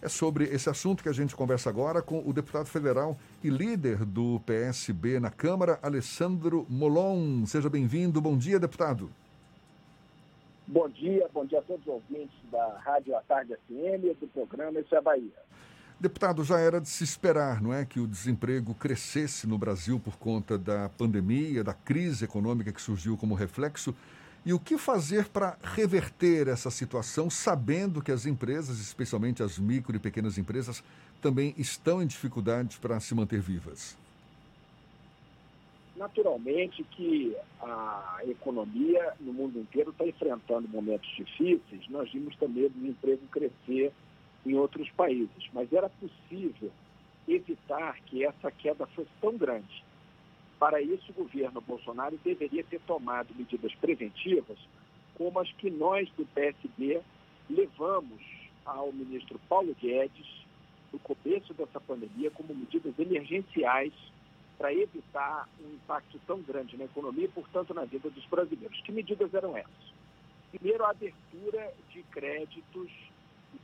É sobre esse assunto que a gente conversa agora com o deputado federal e líder do PSB na Câmara, Alessandro Molon. Seja bem-vindo. Bom dia, deputado. Bom dia, bom dia a todos os ouvintes da Rádio à Tarde FM e do programa Isso é Bahia. Deputado, já era de se esperar, não é, que o desemprego crescesse no Brasil por conta da pandemia, da crise econômica que surgiu como reflexo. E o que fazer para reverter essa situação, sabendo que as empresas, especialmente as micro e pequenas empresas, também estão em dificuldades para se manter vivas? Naturalmente que a economia no mundo inteiro está enfrentando momentos difíceis. Nós vimos também o desemprego crescer em outros países, mas era possível evitar que essa queda fosse tão grande. Para isso, o governo Bolsonaro deveria ter tomado medidas preventivas, como as que nós do PSB levamos ao ministro Paulo Guedes no começo dessa pandemia como medidas emergenciais para evitar um impacto tão grande na economia e, portanto, na vida dos brasileiros. Que medidas eram essas? Primeiro, a abertura de créditos,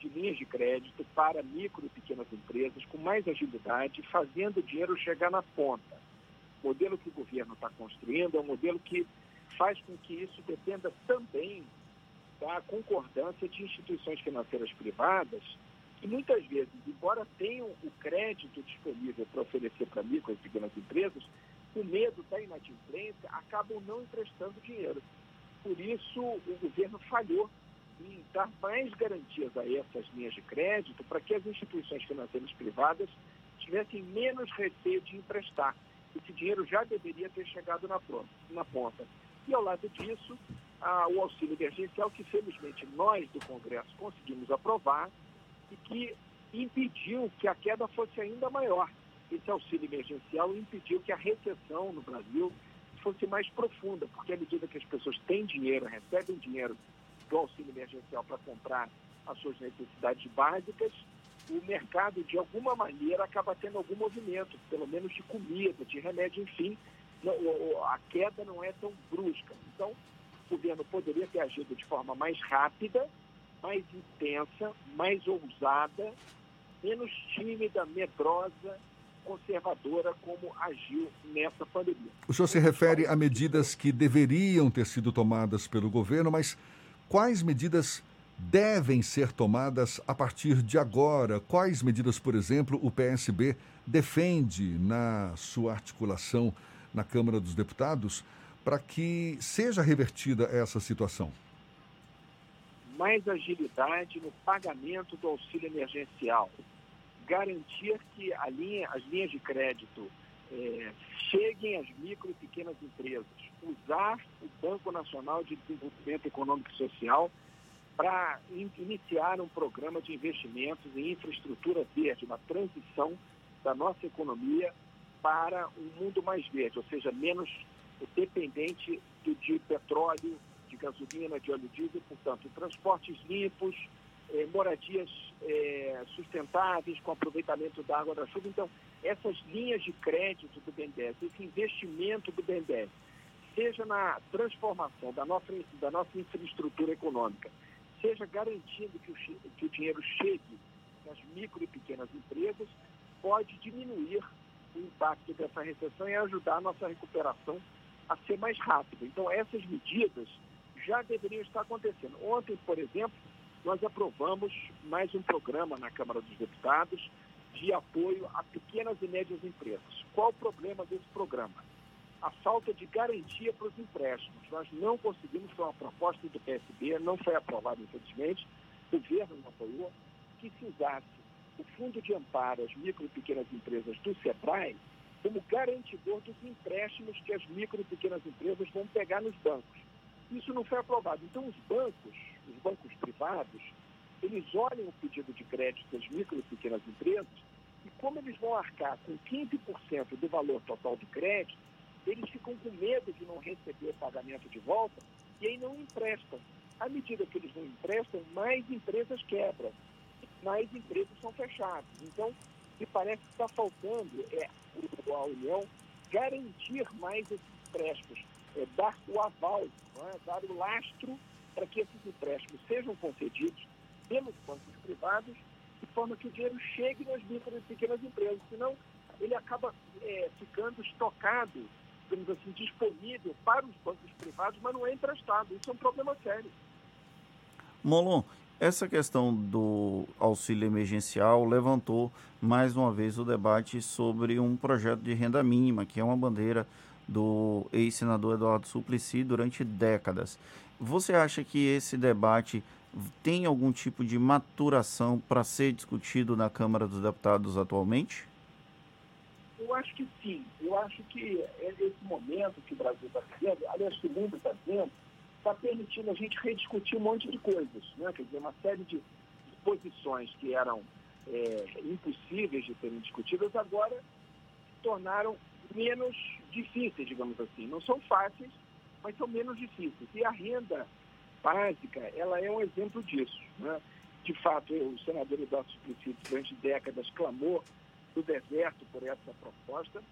de linhas de crédito para micro e pequenas empresas com mais agilidade, fazendo o dinheiro chegar na ponta. O modelo que o governo está construindo é um modelo que faz com que isso dependa também da concordância de instituições financeiras privadas que muitas vezes, embora tenham o crédito disponível para oferecer para micro e pequenas empresas, com medo da inadimplência, acabam não emprestando dinheiro. Por isso, o governo falhou em dar mais garantias a essas linhas de crédito para que as instituições financeiras privadas tivessem menos receio de emprestar. Esse dinheiro já deveria ter chegado na, pronta, na ponta. E ao lado disso, ah, o auxílio emergencial, que felizmente nós do Congresso conseguimos aprovar, e que impediu que a queda fosse ainda maior. Esse auxílio emergencial impediu que a recessão no Brasil fosse mais profunda, porque à medida que as pessoas têm dinheiro, recebem dinheiro do auxílio emergencial para comprar as suas necessidades básicas, o mercado, de alguma maneira, acaba tendo algum movimento, pelo menos de comida, de remédio, enfim, a queda não é tão brusca. Então, o governo poderia ter agido de forma mais rápida mais intensa, mais ousada, menos tímida, medrosa, conservadora como agiu nessa pandemia. O senhor se refere a medidas que deveriam ter sido tomadas pelo governo, mas quais medidas devem ser tomadas a partir de agora? Quais medidas, por exemplo, o PSB defende na sua articulação na Câmara dos Deputados para que seja revertida essa situação? mais agilidade no pagamento do auxílio emergencial, garantir que linha, as linhas de crédito é, cheguem às micro e pequenas empresas, usar o Banco Nacional de Desenvolvimento Econômico e Social para in, iniciar um programa de investimentos em infraestrutura verde, uma transição da nossa economia para um mundo mais verde, ou seja, menos dependente do, de petróleo, gasolina, de óleo diesel, portanto, transportes limpos, eh, moradias eh, sustentáveis com aproveitamento da água da chuva. Então, essas linhas de crédito do BNDES, esse investimento do BNDES, seja na transformação da nossa, da nossa infraestrutura econômica, seja garantindo que o, que o dinheiro chegue nas micro e pequenas empresas, pode diminuir o impacto dessa recessão e ajudar a nossa recuperação a ser mais rápida. Então, essas medidas já deveriam estar acontecendo. Ontem, por exemplo, nós aprovamos mais um programa na Câmara dos Deputados de apoio a pequenas e médias empresas. Qual o problema desse programa? A falta de garantia para os empréstimos. Nós não conseguimos, foi uma proposta do PSB, não foi aprovada, infelizmente, o governo não apoiou, que se usasse o Fundo de Amparo às Micro e Pequenas Empresas do SEBRAE como garantidor dos empréstimos que as micro e pequenas empresas vão pegar nos bancos. Isso não foi aprovado. Então, os bancos, os bancos privados, eles olham o pedido de crédito das micro e pequenas empresas e como eles vão arcar com 15% do valor total do crédito, eles ficam com medo de não receber o pagamento de volta e aí não emprestam. À medida que eles não emprestam, mais empresas quebram, mais empresas são fechadas. Então, me parece que está faltando é, a União garantir mais esses empréstimos, é, dar o aval, é? dar o lastro para que esses empréstimos sejam concedidos pelos bancos privados, de forma que o dinheiro chegue nas micro e pequenas empresas, senão ele acaba é, ficando estocado, digamos assim, disponível para os bancos privados, mas não é emprestado. Isso é um problema sério. Molon, essa questão do auxílio emergencial levantou mais uma vez o debate sobre um projeto de renda mínima, que é uma bandeira do ex-senador Eduardo Suplicy durante décadas. Você acha que esse debate tem algum tipo de maturação para ser discutido na Câmara dos Deputados atualmente? Eu acho que sim. Eu acho que esse momento que o Brasil está vivendo, aliás, que o mundo está vivendo, está permitindo a gente rediscutir um monte de coisas. Né? Quer dizer, uma série de posições que eram é, impossíveis de serem discutidas agora se tornaram menos difíceis, digamos assim. Não são fáceis, mas são menos difíceis. E a renda básica, ela é um exemplo disso. Né? De fato, o senador Eduardo Suplicy, durante décadas, clamou do deserto por essa proposta.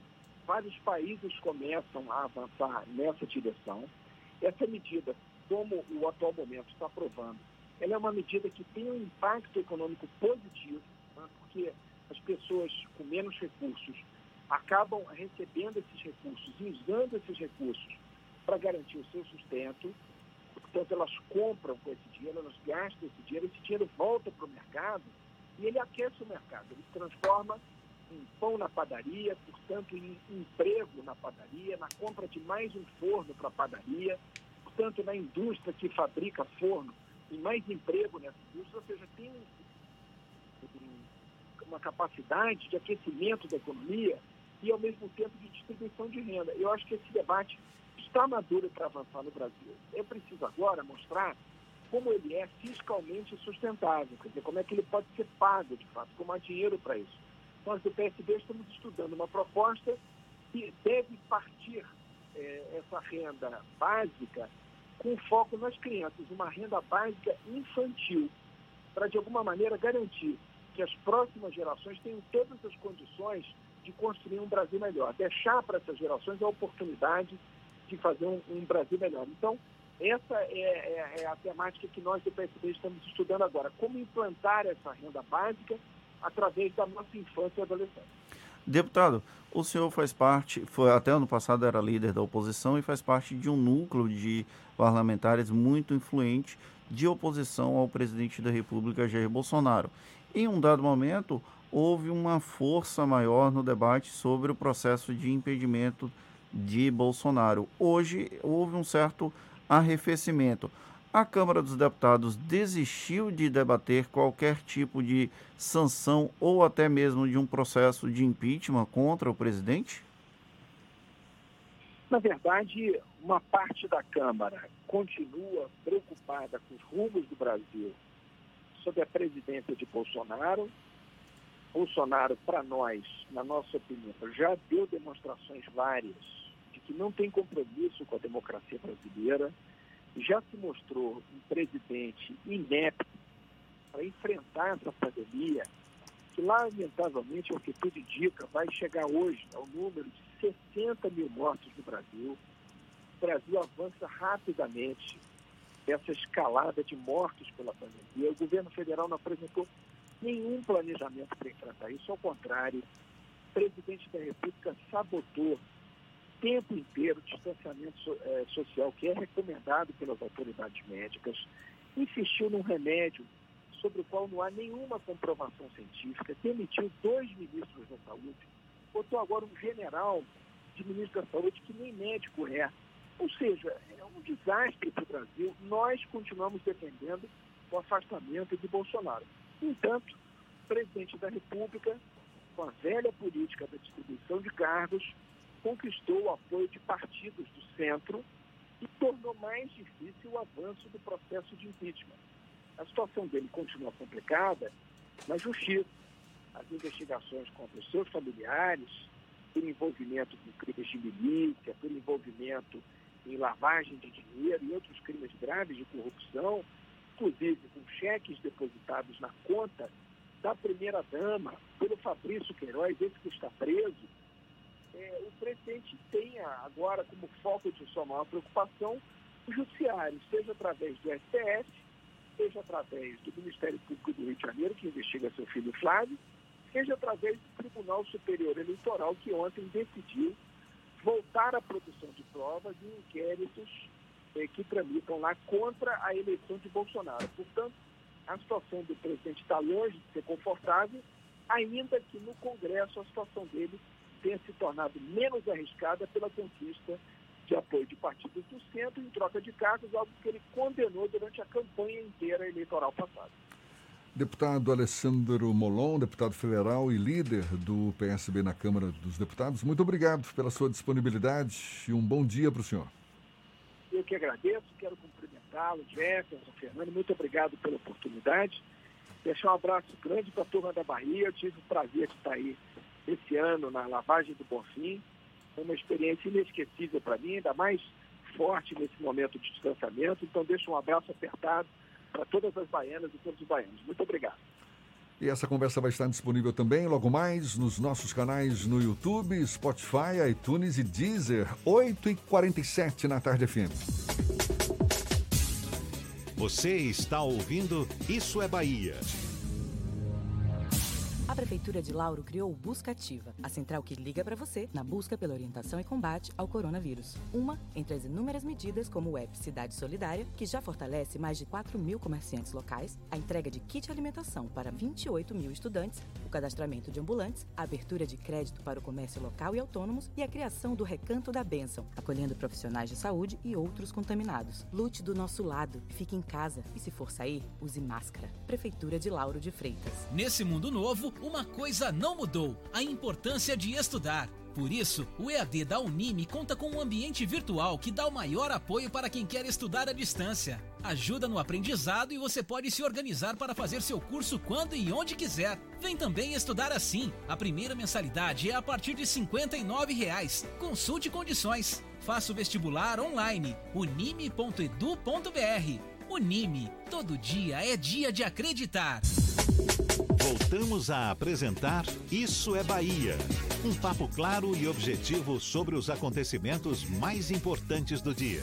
Vários países começam a avançar nessa direção. Essa medida, como o atual momento está provando, ela é uma medida que tem um impacto econômico positivo, né? porque as pessoas com menos recursos acabam recebendo esses recursos e usando esses recursos para garantir o seu sustento. Portanto, elas compram com esse dinheiro, elas gastam esse dinheiro, esse dinheiro volta para o mercado e ele aquece o mercado, ele transforma em pão na padaria, portanto, em emprego na padaria, na compra de mais um forno para a padaria, portanto, na indústria que fabrica forno, e mais emprego nessa indústria, ou seja, tem uma capacidade de aquecimento da economia e, ao mesmo tempo, de distribuição de renda. Eu acho que esse debate está maduro para avançar no Brasil. É preciso agora mostrar como ele é fiscalmente sustentável, quer dizer, como é que ele pode ser pago, de fato, como há dinheiro para isso. Nós do PSB estamos estudando uma proposta que deve partir é, essa renda básica com foco nas crianças, uma renda básica infantil, para de alguma maneira garantir que as próximas gerações tenham todas as condições de construir um Brasil melhor, deixar para essas gerações a oportunidade de fazer um, um Brasil melhor. Então, essa é, é, é, a temática que nós do PSB estamos estudando agora, como implantar essa renda básica através da nossa infância e adolescência. Deputado, o senhor faz parte, foi até ano passado era líder da oposição e faz parte de um núcleo de parlamentares muito influente de oposição ao presidente da República, Jair Bolsonaro. Em um dado momento, houve uma força maior no debate sobre o processo de impedimento de Bolsonaro. Hoje houve um certo arrefecimento a Câmara dos Deputados desistiu de debater qualquer tipo de sanção ou até mesmo de um processo de impeachment contra o presidente? Na verdade, uma parte da Câmara continua preocupada com os rumos do Brasil sob a presidência de Bolsonaro. Bolsonaro, para nós, na nossa opinião, já deu demonstrações várias de que não tem compromisso com a democracia brasileira já se mostrou um presidente inepto para enfrentar essa pandemia, que lamentavelmente, o que tudo indica, vai chegar hoje ao número de 60 mil mortos no Brasil. O Brasil avança rapidamente essa escalada de mortos pela pandemia. O governo federal não apresentou nenhum planejamento para enfrentar isso, ao contrário, o presidente da República sabotou tempo inteiro distanciamento é, social que é recomendado pelas autoridades médicas, insistiu num remédio sobre o qual não há nenhuma comprovação científica, demitiu dois ministros da saúde, botou agora um general de ministro da Saúde que nem médico é. Ou seja, é um desastre para o Brasil. Nós continuamos defendendo o afastamento de Bolsonaro. No entanto, o presidente da República, com a velha política da distribuição de cargos, conquistou o apoio de partidos do centro e tornou mais difícil o avanço do processo de impeachment. A situação dele continua complicada na justiça. As investigações contra os seus familiares, pelo envolvimento com crimes de milícia, pelo envolvimento em lavagem de dinheiro e outros crimes graves de corrupção, inclusive com cheques depositados na conta da primeira-dama, pelo Fabrício Queiroz, esse que está preso, é, o presidente tem agora como foco de sua maior preocupação o judiciário, seja através do STF, seja através do Ministério Público do Rio de Janeiro, que investiga seu filho Flávio, seja através do Tribunal Superior Eleitoral, que ontem decidiu voltar à produção de provas em inquéritos eh, que tramitam lá contra a eleição de Bolsonaro. Portanto, a situação do presidente está longe de ser confortável, ainda que no Congresso a situação dele tenha se tornado menos arriscada pela conquista de apoio de partidos do centro em troca de cargos, algo que ele condenou durante a campanha inteira eleitoral passada. Deputado Alessandro Molon, deputado federal e líder do PSB na Câmara dos Deputados, muito obrigado pela sua disponibilidade e um bom dia para o senhor. Eu que agradeço, quero cumprimentá-lo, Jefferson, Fernando, muito obrigado pela oportunidade. Deixar um abraço grande para a turma da Bahia, eu tive o prazer de estar aí esse ano na lavagem do Bonfim. Foi uma experiência inesquecível para mim, ainda mais forte nesse momento de distanciamento. Então, deixo um abraço apertado para todas as baianas e todos os baianos. Muito obrigado. E essa conversa vai estar disponível também logo mais nos nossos canais no YouTube, Spotify, iTunes e Deezer, 8h47 na Tarde FM. Você está ouvindo Isso é Bahia. A Prefeitura de Lauro criou o Busca Ativa, a central que liga para você na busca pela orientação e combate ao coronavírus. Uma entre as inúmeras medidas, como o app Cidade Solidária, que já fortalece mais de 4 mil comerciantes locais, a entrega de kit alimentação para 28 mil estudantes, o cadastramento de ambulantes, a abertura de crédito para o comércio local e autônomos e a criação do Recanto da Bênção, acolhendo profissionais de saúde e outros contaminados. Lute do nosso lado, fique em casa e, se for sair, use máscara. Prefeitura de Lauro de Freitas. Nesse mundo novo, uma coisa não mudou: a importância de estudar. Por isso, o EAD da Unime conta com um ambiente virtual que dá o maior apoio para quem quer estudar à distância. Ajuda no aprendizado e você pode se organizar para fazer seu curso quando e onde quiser. Vem também estudar assim. A primeira mensalidade é a partir de 59 reais. Consulte condições. Faça o vestibular online. unime.edu.br. Unime. Todo dia é dia de acreditar. Voltamos a apresentar Isso é Bahia. Um papo claro e objetivo sobre os acontecimentos mais importantes do dia.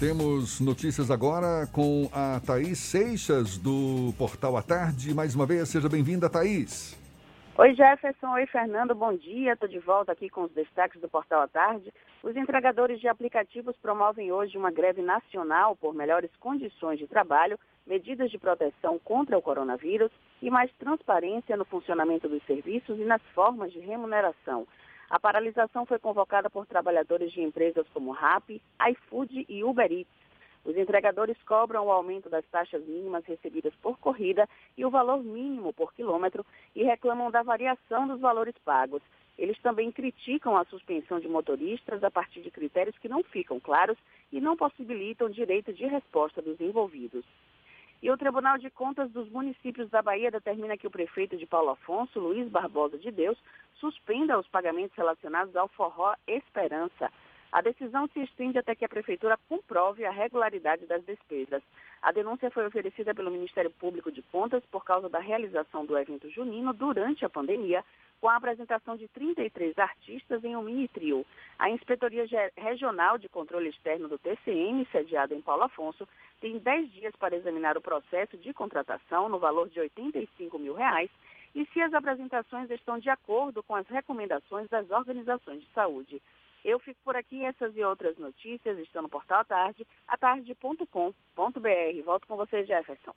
Temos notícias agora com a Thaís Seixas, do Portal à Tarde. Mais uma vez, seja bem-vinda, Thaís. Oi, Jefferson. Oi, Fernando. Bom dia. Estou de volta aqui com os destaques do Portal à Tarde. Os entregadores de aplicativos promovem hoje uma greve nacional por melhores condições de trabalho, medidas de proteção contra o coronavírus e mais transparência no funcionamento dos serviços e nas formas de remuneração. A paralisação foi convocada por trabalhadores de empresas como RAP, iFood e Uber Eats. Os entregadores cobram o aumento das taxas mínimas recebidas por corrida e o valor mínimo por quilômetro e reclamam da variação dos valores pagos. Eles também criticam a suspensão de motoristas a partir de critérios que não ficam claros e não possibilitam direito de resposta dos envolvidos. E o Tribunal de Contas dos Municípios da Bahia determina que o prefeito de Paulo Afonso, Luiz Barbosa de Deus, suspenda os pagamentos relacionados ao Forró Esperança. A decisão se estende até que a Prefeitura comprove a regularidade das despesas. A denúncia foi oferecida pelo Ministério Público de Contas por causa da realização do evento junino durante a pandemia, com a apresentação de 33 artistas em um mini-trio. A Inspetoria Regional de Controle Externo do TCM, sediada em Paulo Afonso, tem 10 dias para examinar o processo de contratação no valor de 85 mil reais e se as apresentações estão de acordo com as recomendações das organizações de saúde. Eu fico por aqui, essas e outras notícias estão no portal tarde, atarde.com.br. Volto com você, Jefferson.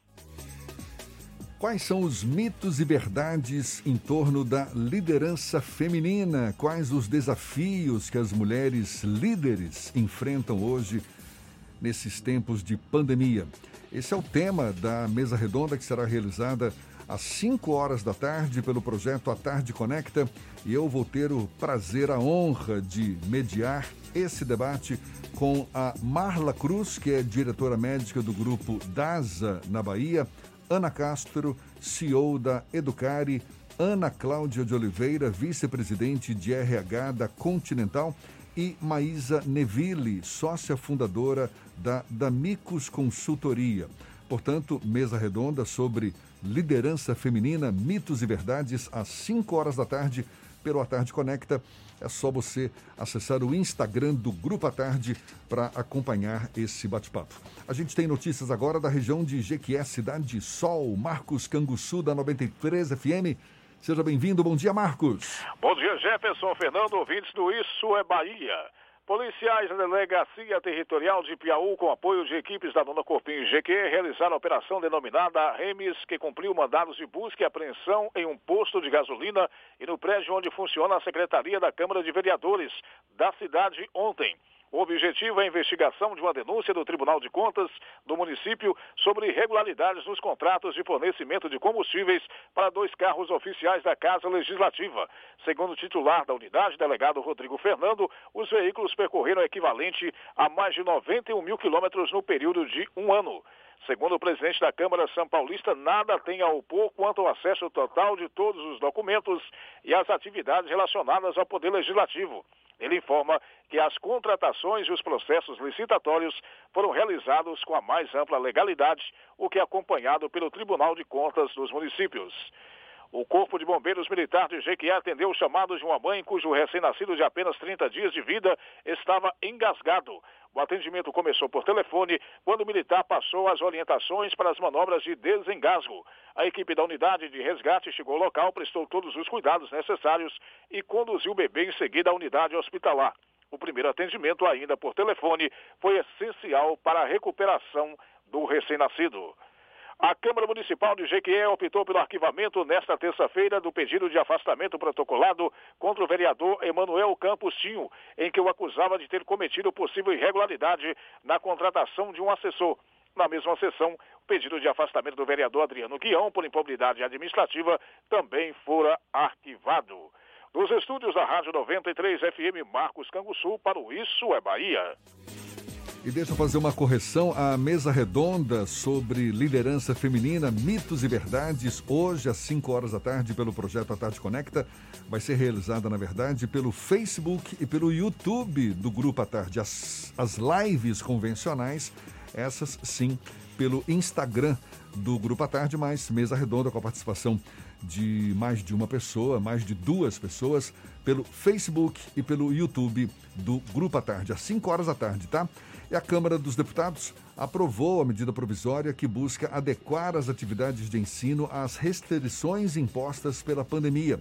Quais são os mitos e verdades em torno da liderança feminina? Quais os desafios que as mulheres líderes enfrentam hoje nesses tempos de pandemia? Esse é o tema da mesa redonda que será realizada às 5 horas da tarde pelo projeto A Tarde Conecta e eu vou ter o prazer, a honra de mediar esse debate com a Marla Cruz, que é diretora médica do grupo DASA na Bahia, Ana Castro, CEO da Educare, Ana Cláudia de Oliveira, vice-presidente de RH da Continental e Maísa Neville, sócia fundadora da Damicos Consultoria. Portanto, mesa redonda sobre liderança feminina, mitos e verdades, às 5 horas da tarde, pelo A Tarde Conecta. É só você acessar o Instagram do Grupo A Tarde para acompanhar esse bate-papo. A gente tem notícias agora da região de Jequié, Cidade Sol, Marcos Canguçu, da 93 FM. Seja bem-vindo. Bom dia, Marcos. Bom dia, Jefferson Fernando, ouvintes do Isso é Bahia. Policiais da Delegacia Territorial de Piauí, com apoio de equipes da Dona Corpim GQ, realizaram a operação denominada Remes, que cumpriu mandados de busca e apreensão em um posto de gasolina e no prédio onde funciona a Secretaria da Câmara de Vereadores da cidade ontem. O objetivo é a investigação de uma denúncia do Tribunal de Contas do município sobre irregularidades nos contratos de fornecimento de combustíveis para dois carros oficiais da Casa Legislativa. Segundo o titular da unidade, delegado Rodrigo Fernando, os veículos percorreram equivalente a mais de 91 mil quilômetros no período de um ano. Segundo o presidente da Câmara São Paulista, nada tem a opor quanto ao acesso total de todos os documentos e as atividades relacionadas ao Poder Legislativo. Ele informa que as contratações e os processos licitatórios foram realizados com a mais ampla legalidade, o que é acompanhado pelo Tribunal de Contas dos municípios. O Corpo de Bombeiros Militar de Jequié atendeu o chamado de uma mãe cujo recém-nascido de apenas 30 dias de vida estava engasgado. O atendimento começou por telefone quando o militar passou as orientações para as manobras de desengasgo. A equipe da unidade de resgate chegou ao local, prestou todos os cuidados necessários e conduziu o bebê em seguida à unidade hospitalar. O primeiro atendimento, ainda por telefone, foi essencial para a recuperação do recém-nascido. A Câmara Municipal de Jequié optou pelo arquivamento nesta terça-feira do pedido de afastamento protocolado contra o vereador Emanuel Campos Tinho, em que o acusava de ter cometido possível irregularidade na contratação de um assessor. Na mesma sessão, o pedido de afastamento do vereador Adriano Guião por improbidade administrativa também fora arquivado. Dos estúdios da Rádio 93 FM Marcos Canguçu para o Isso é Bahia. E deixa eu fazer uma correção. A mesa redonda sobre liderança feminina, mitos e verdades, hoje às 5 horas da tarde, pelo projeto A Tarde Conecta, vai ser realizada, na verdade, pelo Facebook e pelo YouTube do Grupo A Tarde. As, as lives convencionais, essas sim, pelo Instagram do Grupo A Tarde, mais mesa redonda com a participação de mais de uma pessoa, mais de duas pessoas, pelo Facebook e pelo YouTube do Grupo à Tarde, às 5 horas da tarde, tá? E a Câmara dos Deputados aprovou a medida provisória que busca adequar as atividades de ensino às restrições impostas pela pandemia.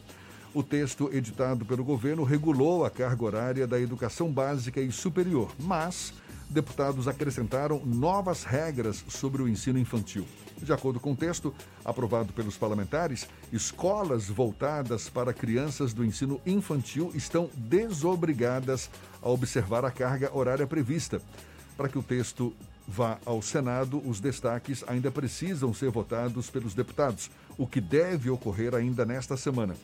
O texto editado pelo governo regulou a carga horária da educação básica e superior, mas deputados acrescentaram novas regras sobre o ensino infantil. De acordo com o texto aprovado pelos parlamentares, escolas voltadas para crianças do ensino infantil estão desobrigadas a observar a carga horária prevista. Para que o texto vá ao Senado, os destaques ainda precisam ser votados pelos deputados, o que deve ocorrer ainda nesta semana.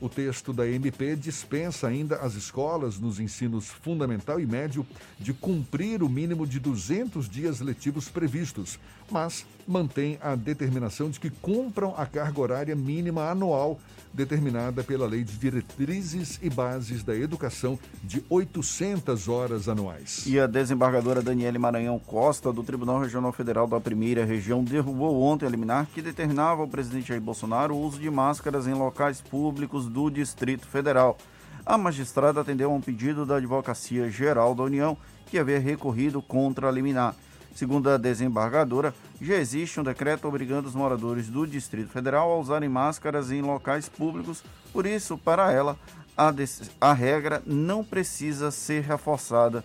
O texto da MP dispensa ainda as escolas nos ensinos fundamental e médio de cumprir o mínimo de 200 dias letivos previstos, mas mantém a determinação de que cumpram a carga horária mínima anual determinada pela Lei de Diretrizes e Bases da Educação de 800 horas anuais. E a desembargadora Daniele Maranhão Costa, do Tribunal Regional Federal da Primeira Região, derrubou ontem a liminar que determinava ao presidente Jair Bolsonaro o uso de máscaras em locais públicos do Distrito Federal. A magistrada atendeu a um pedido da Advocacia Geral da União, que havia recorrido contra a liminar. Segundo a desembargadora, já existe um decreto obrigando os moradores do Distrito Federal a usarem máscaras em locais públicos, por isso, para ela, a, a regra não precisa ser reforçada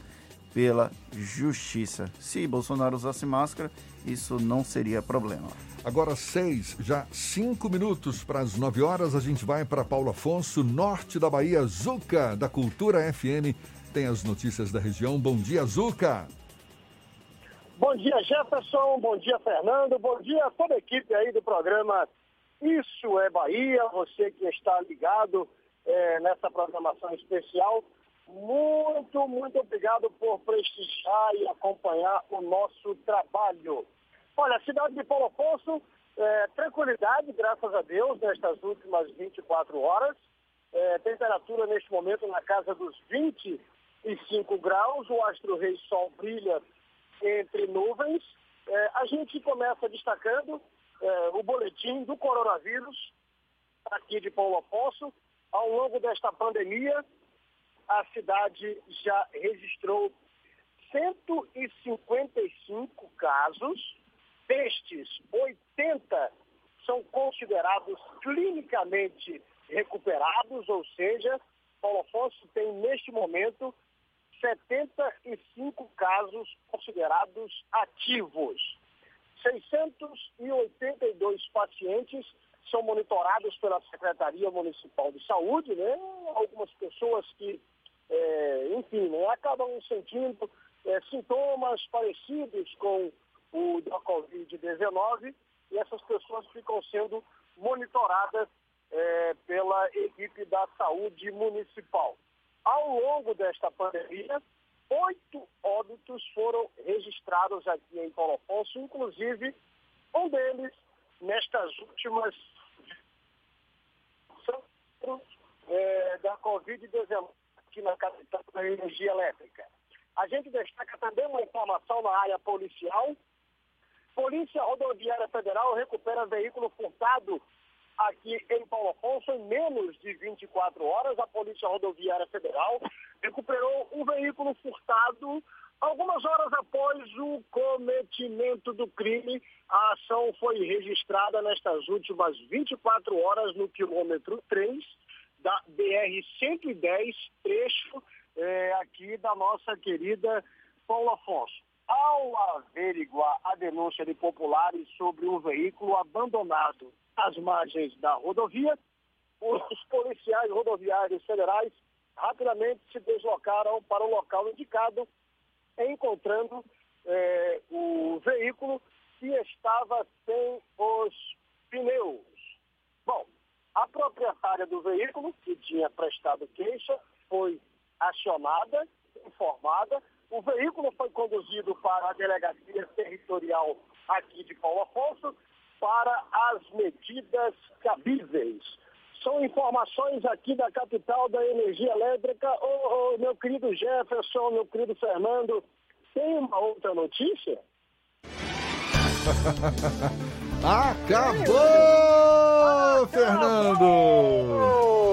pela justiça. Se Bolsonaro usasse máscara, isso não seria problema. Agora seis, já cinco minutos para as nove horas, a gente vai para Paulo Afonso, norte da Bahia, Zuca, da Cultura FM, tem as notícias da região. Bom dia, Zuca! Bom dia, Jefferson. Bom dia, Fernando. Bom dia a toda a equipe aí do programa Isso é Bahia. Você que está ligado é, nessa programação especial. Muito, muito obrigado por prestigiar e acompanhar o nosso trabalho. Olha, a cidade de Paulo Afonso, é, tranquilidade, graças a Deus, nestas últimas 24 horas. É, temperatura neste momento na casa dos 25 graus. O astro rei sol brilha entre nuvens. É, a gente começa destacando é, o boletim do coronavírus aqui de Paulo Afonso. Ao longo desta pandemia, a cidade já registrou 155 casos. Destes, 80 são considerados clinicamente recuperados, ou seja, Paulo Afonso tem neste momento 75 casos considerados ativos. 682 pacientes são monitorados pela Secretaria Municipal de Saúde, né? Algumas pessoas que, é, enfim, né, acabam sentindo é, sintomas parecidos com o da Covid-19 e essas pessoas ficam sendo monitoradas é, pela equipe da saúde municipal. Ao longo desta pandemia, oito óbitos foram registrados aqui em Paulo Afonso, inclusive um deles nestas últimas é, da Covid-19 aqui na capital da energia elétrica. A gente destaca também uma informação na área policial. Polícia Rodoviária Federal recupera veículo furtado aqui em Paulo Afonso, em menos de 24 horas, a Polícia Rodoviária Federal recuperou um veículo furtado algumas horas após o cometimento do crime. A ação foi registrada nestas últimas 24 horas no quilômetro 3 da BR-110, trecho é, aqui da nossa querida Paulo Afonso. Ao averiguar a denúncia de populares sobre um veículo abandonado às margens da rodovia, os policiais rodoviários federais rapidamente se deslocaram para o local indicado, encontrando eh, o veículo que estava sem os pneus. Bom, a proprietária do veículo, que tinha prestado queixa, foi acionada, informada. O veículo foi conduzido para a delegacia territorial aqui de Paulo Afonso para as medidas cabíveis. São informações aqui da capital da energia elétrica. Ô, oh, meu querido Jefferson, meu querido Fernando, tem uma outra notícia? <laughs> Acabou, Fernando!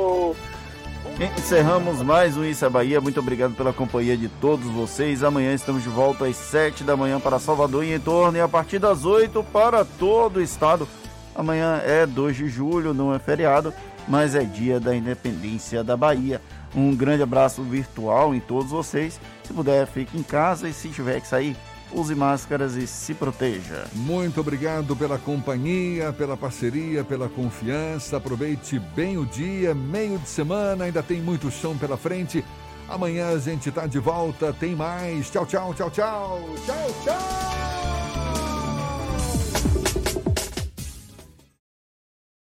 Encerramos mais um Isso é Bahia. Muito obrigado pela companhia de todos vocês. Amanhã estamos de volta às 7 da manhã para Salvador e em torno e a partir das 8 para todo o estado. Amanhã é 2 de julho, não é feriado, mas é dia da independência da Bahia. Um grande abraço virtual em todos vocês. Se puder, fique em casa e se tiver que sair, use máscaras e se proteja. Muito obrigado pela companhia, pela parceria, pela confiança. Aproveite bem o dia, meio de semana, ainda tem muito chão pela frente. Amanhã a gente tá de volta, tem mais. Tchau, tchau, tchau, tchau. Tchau, tchau.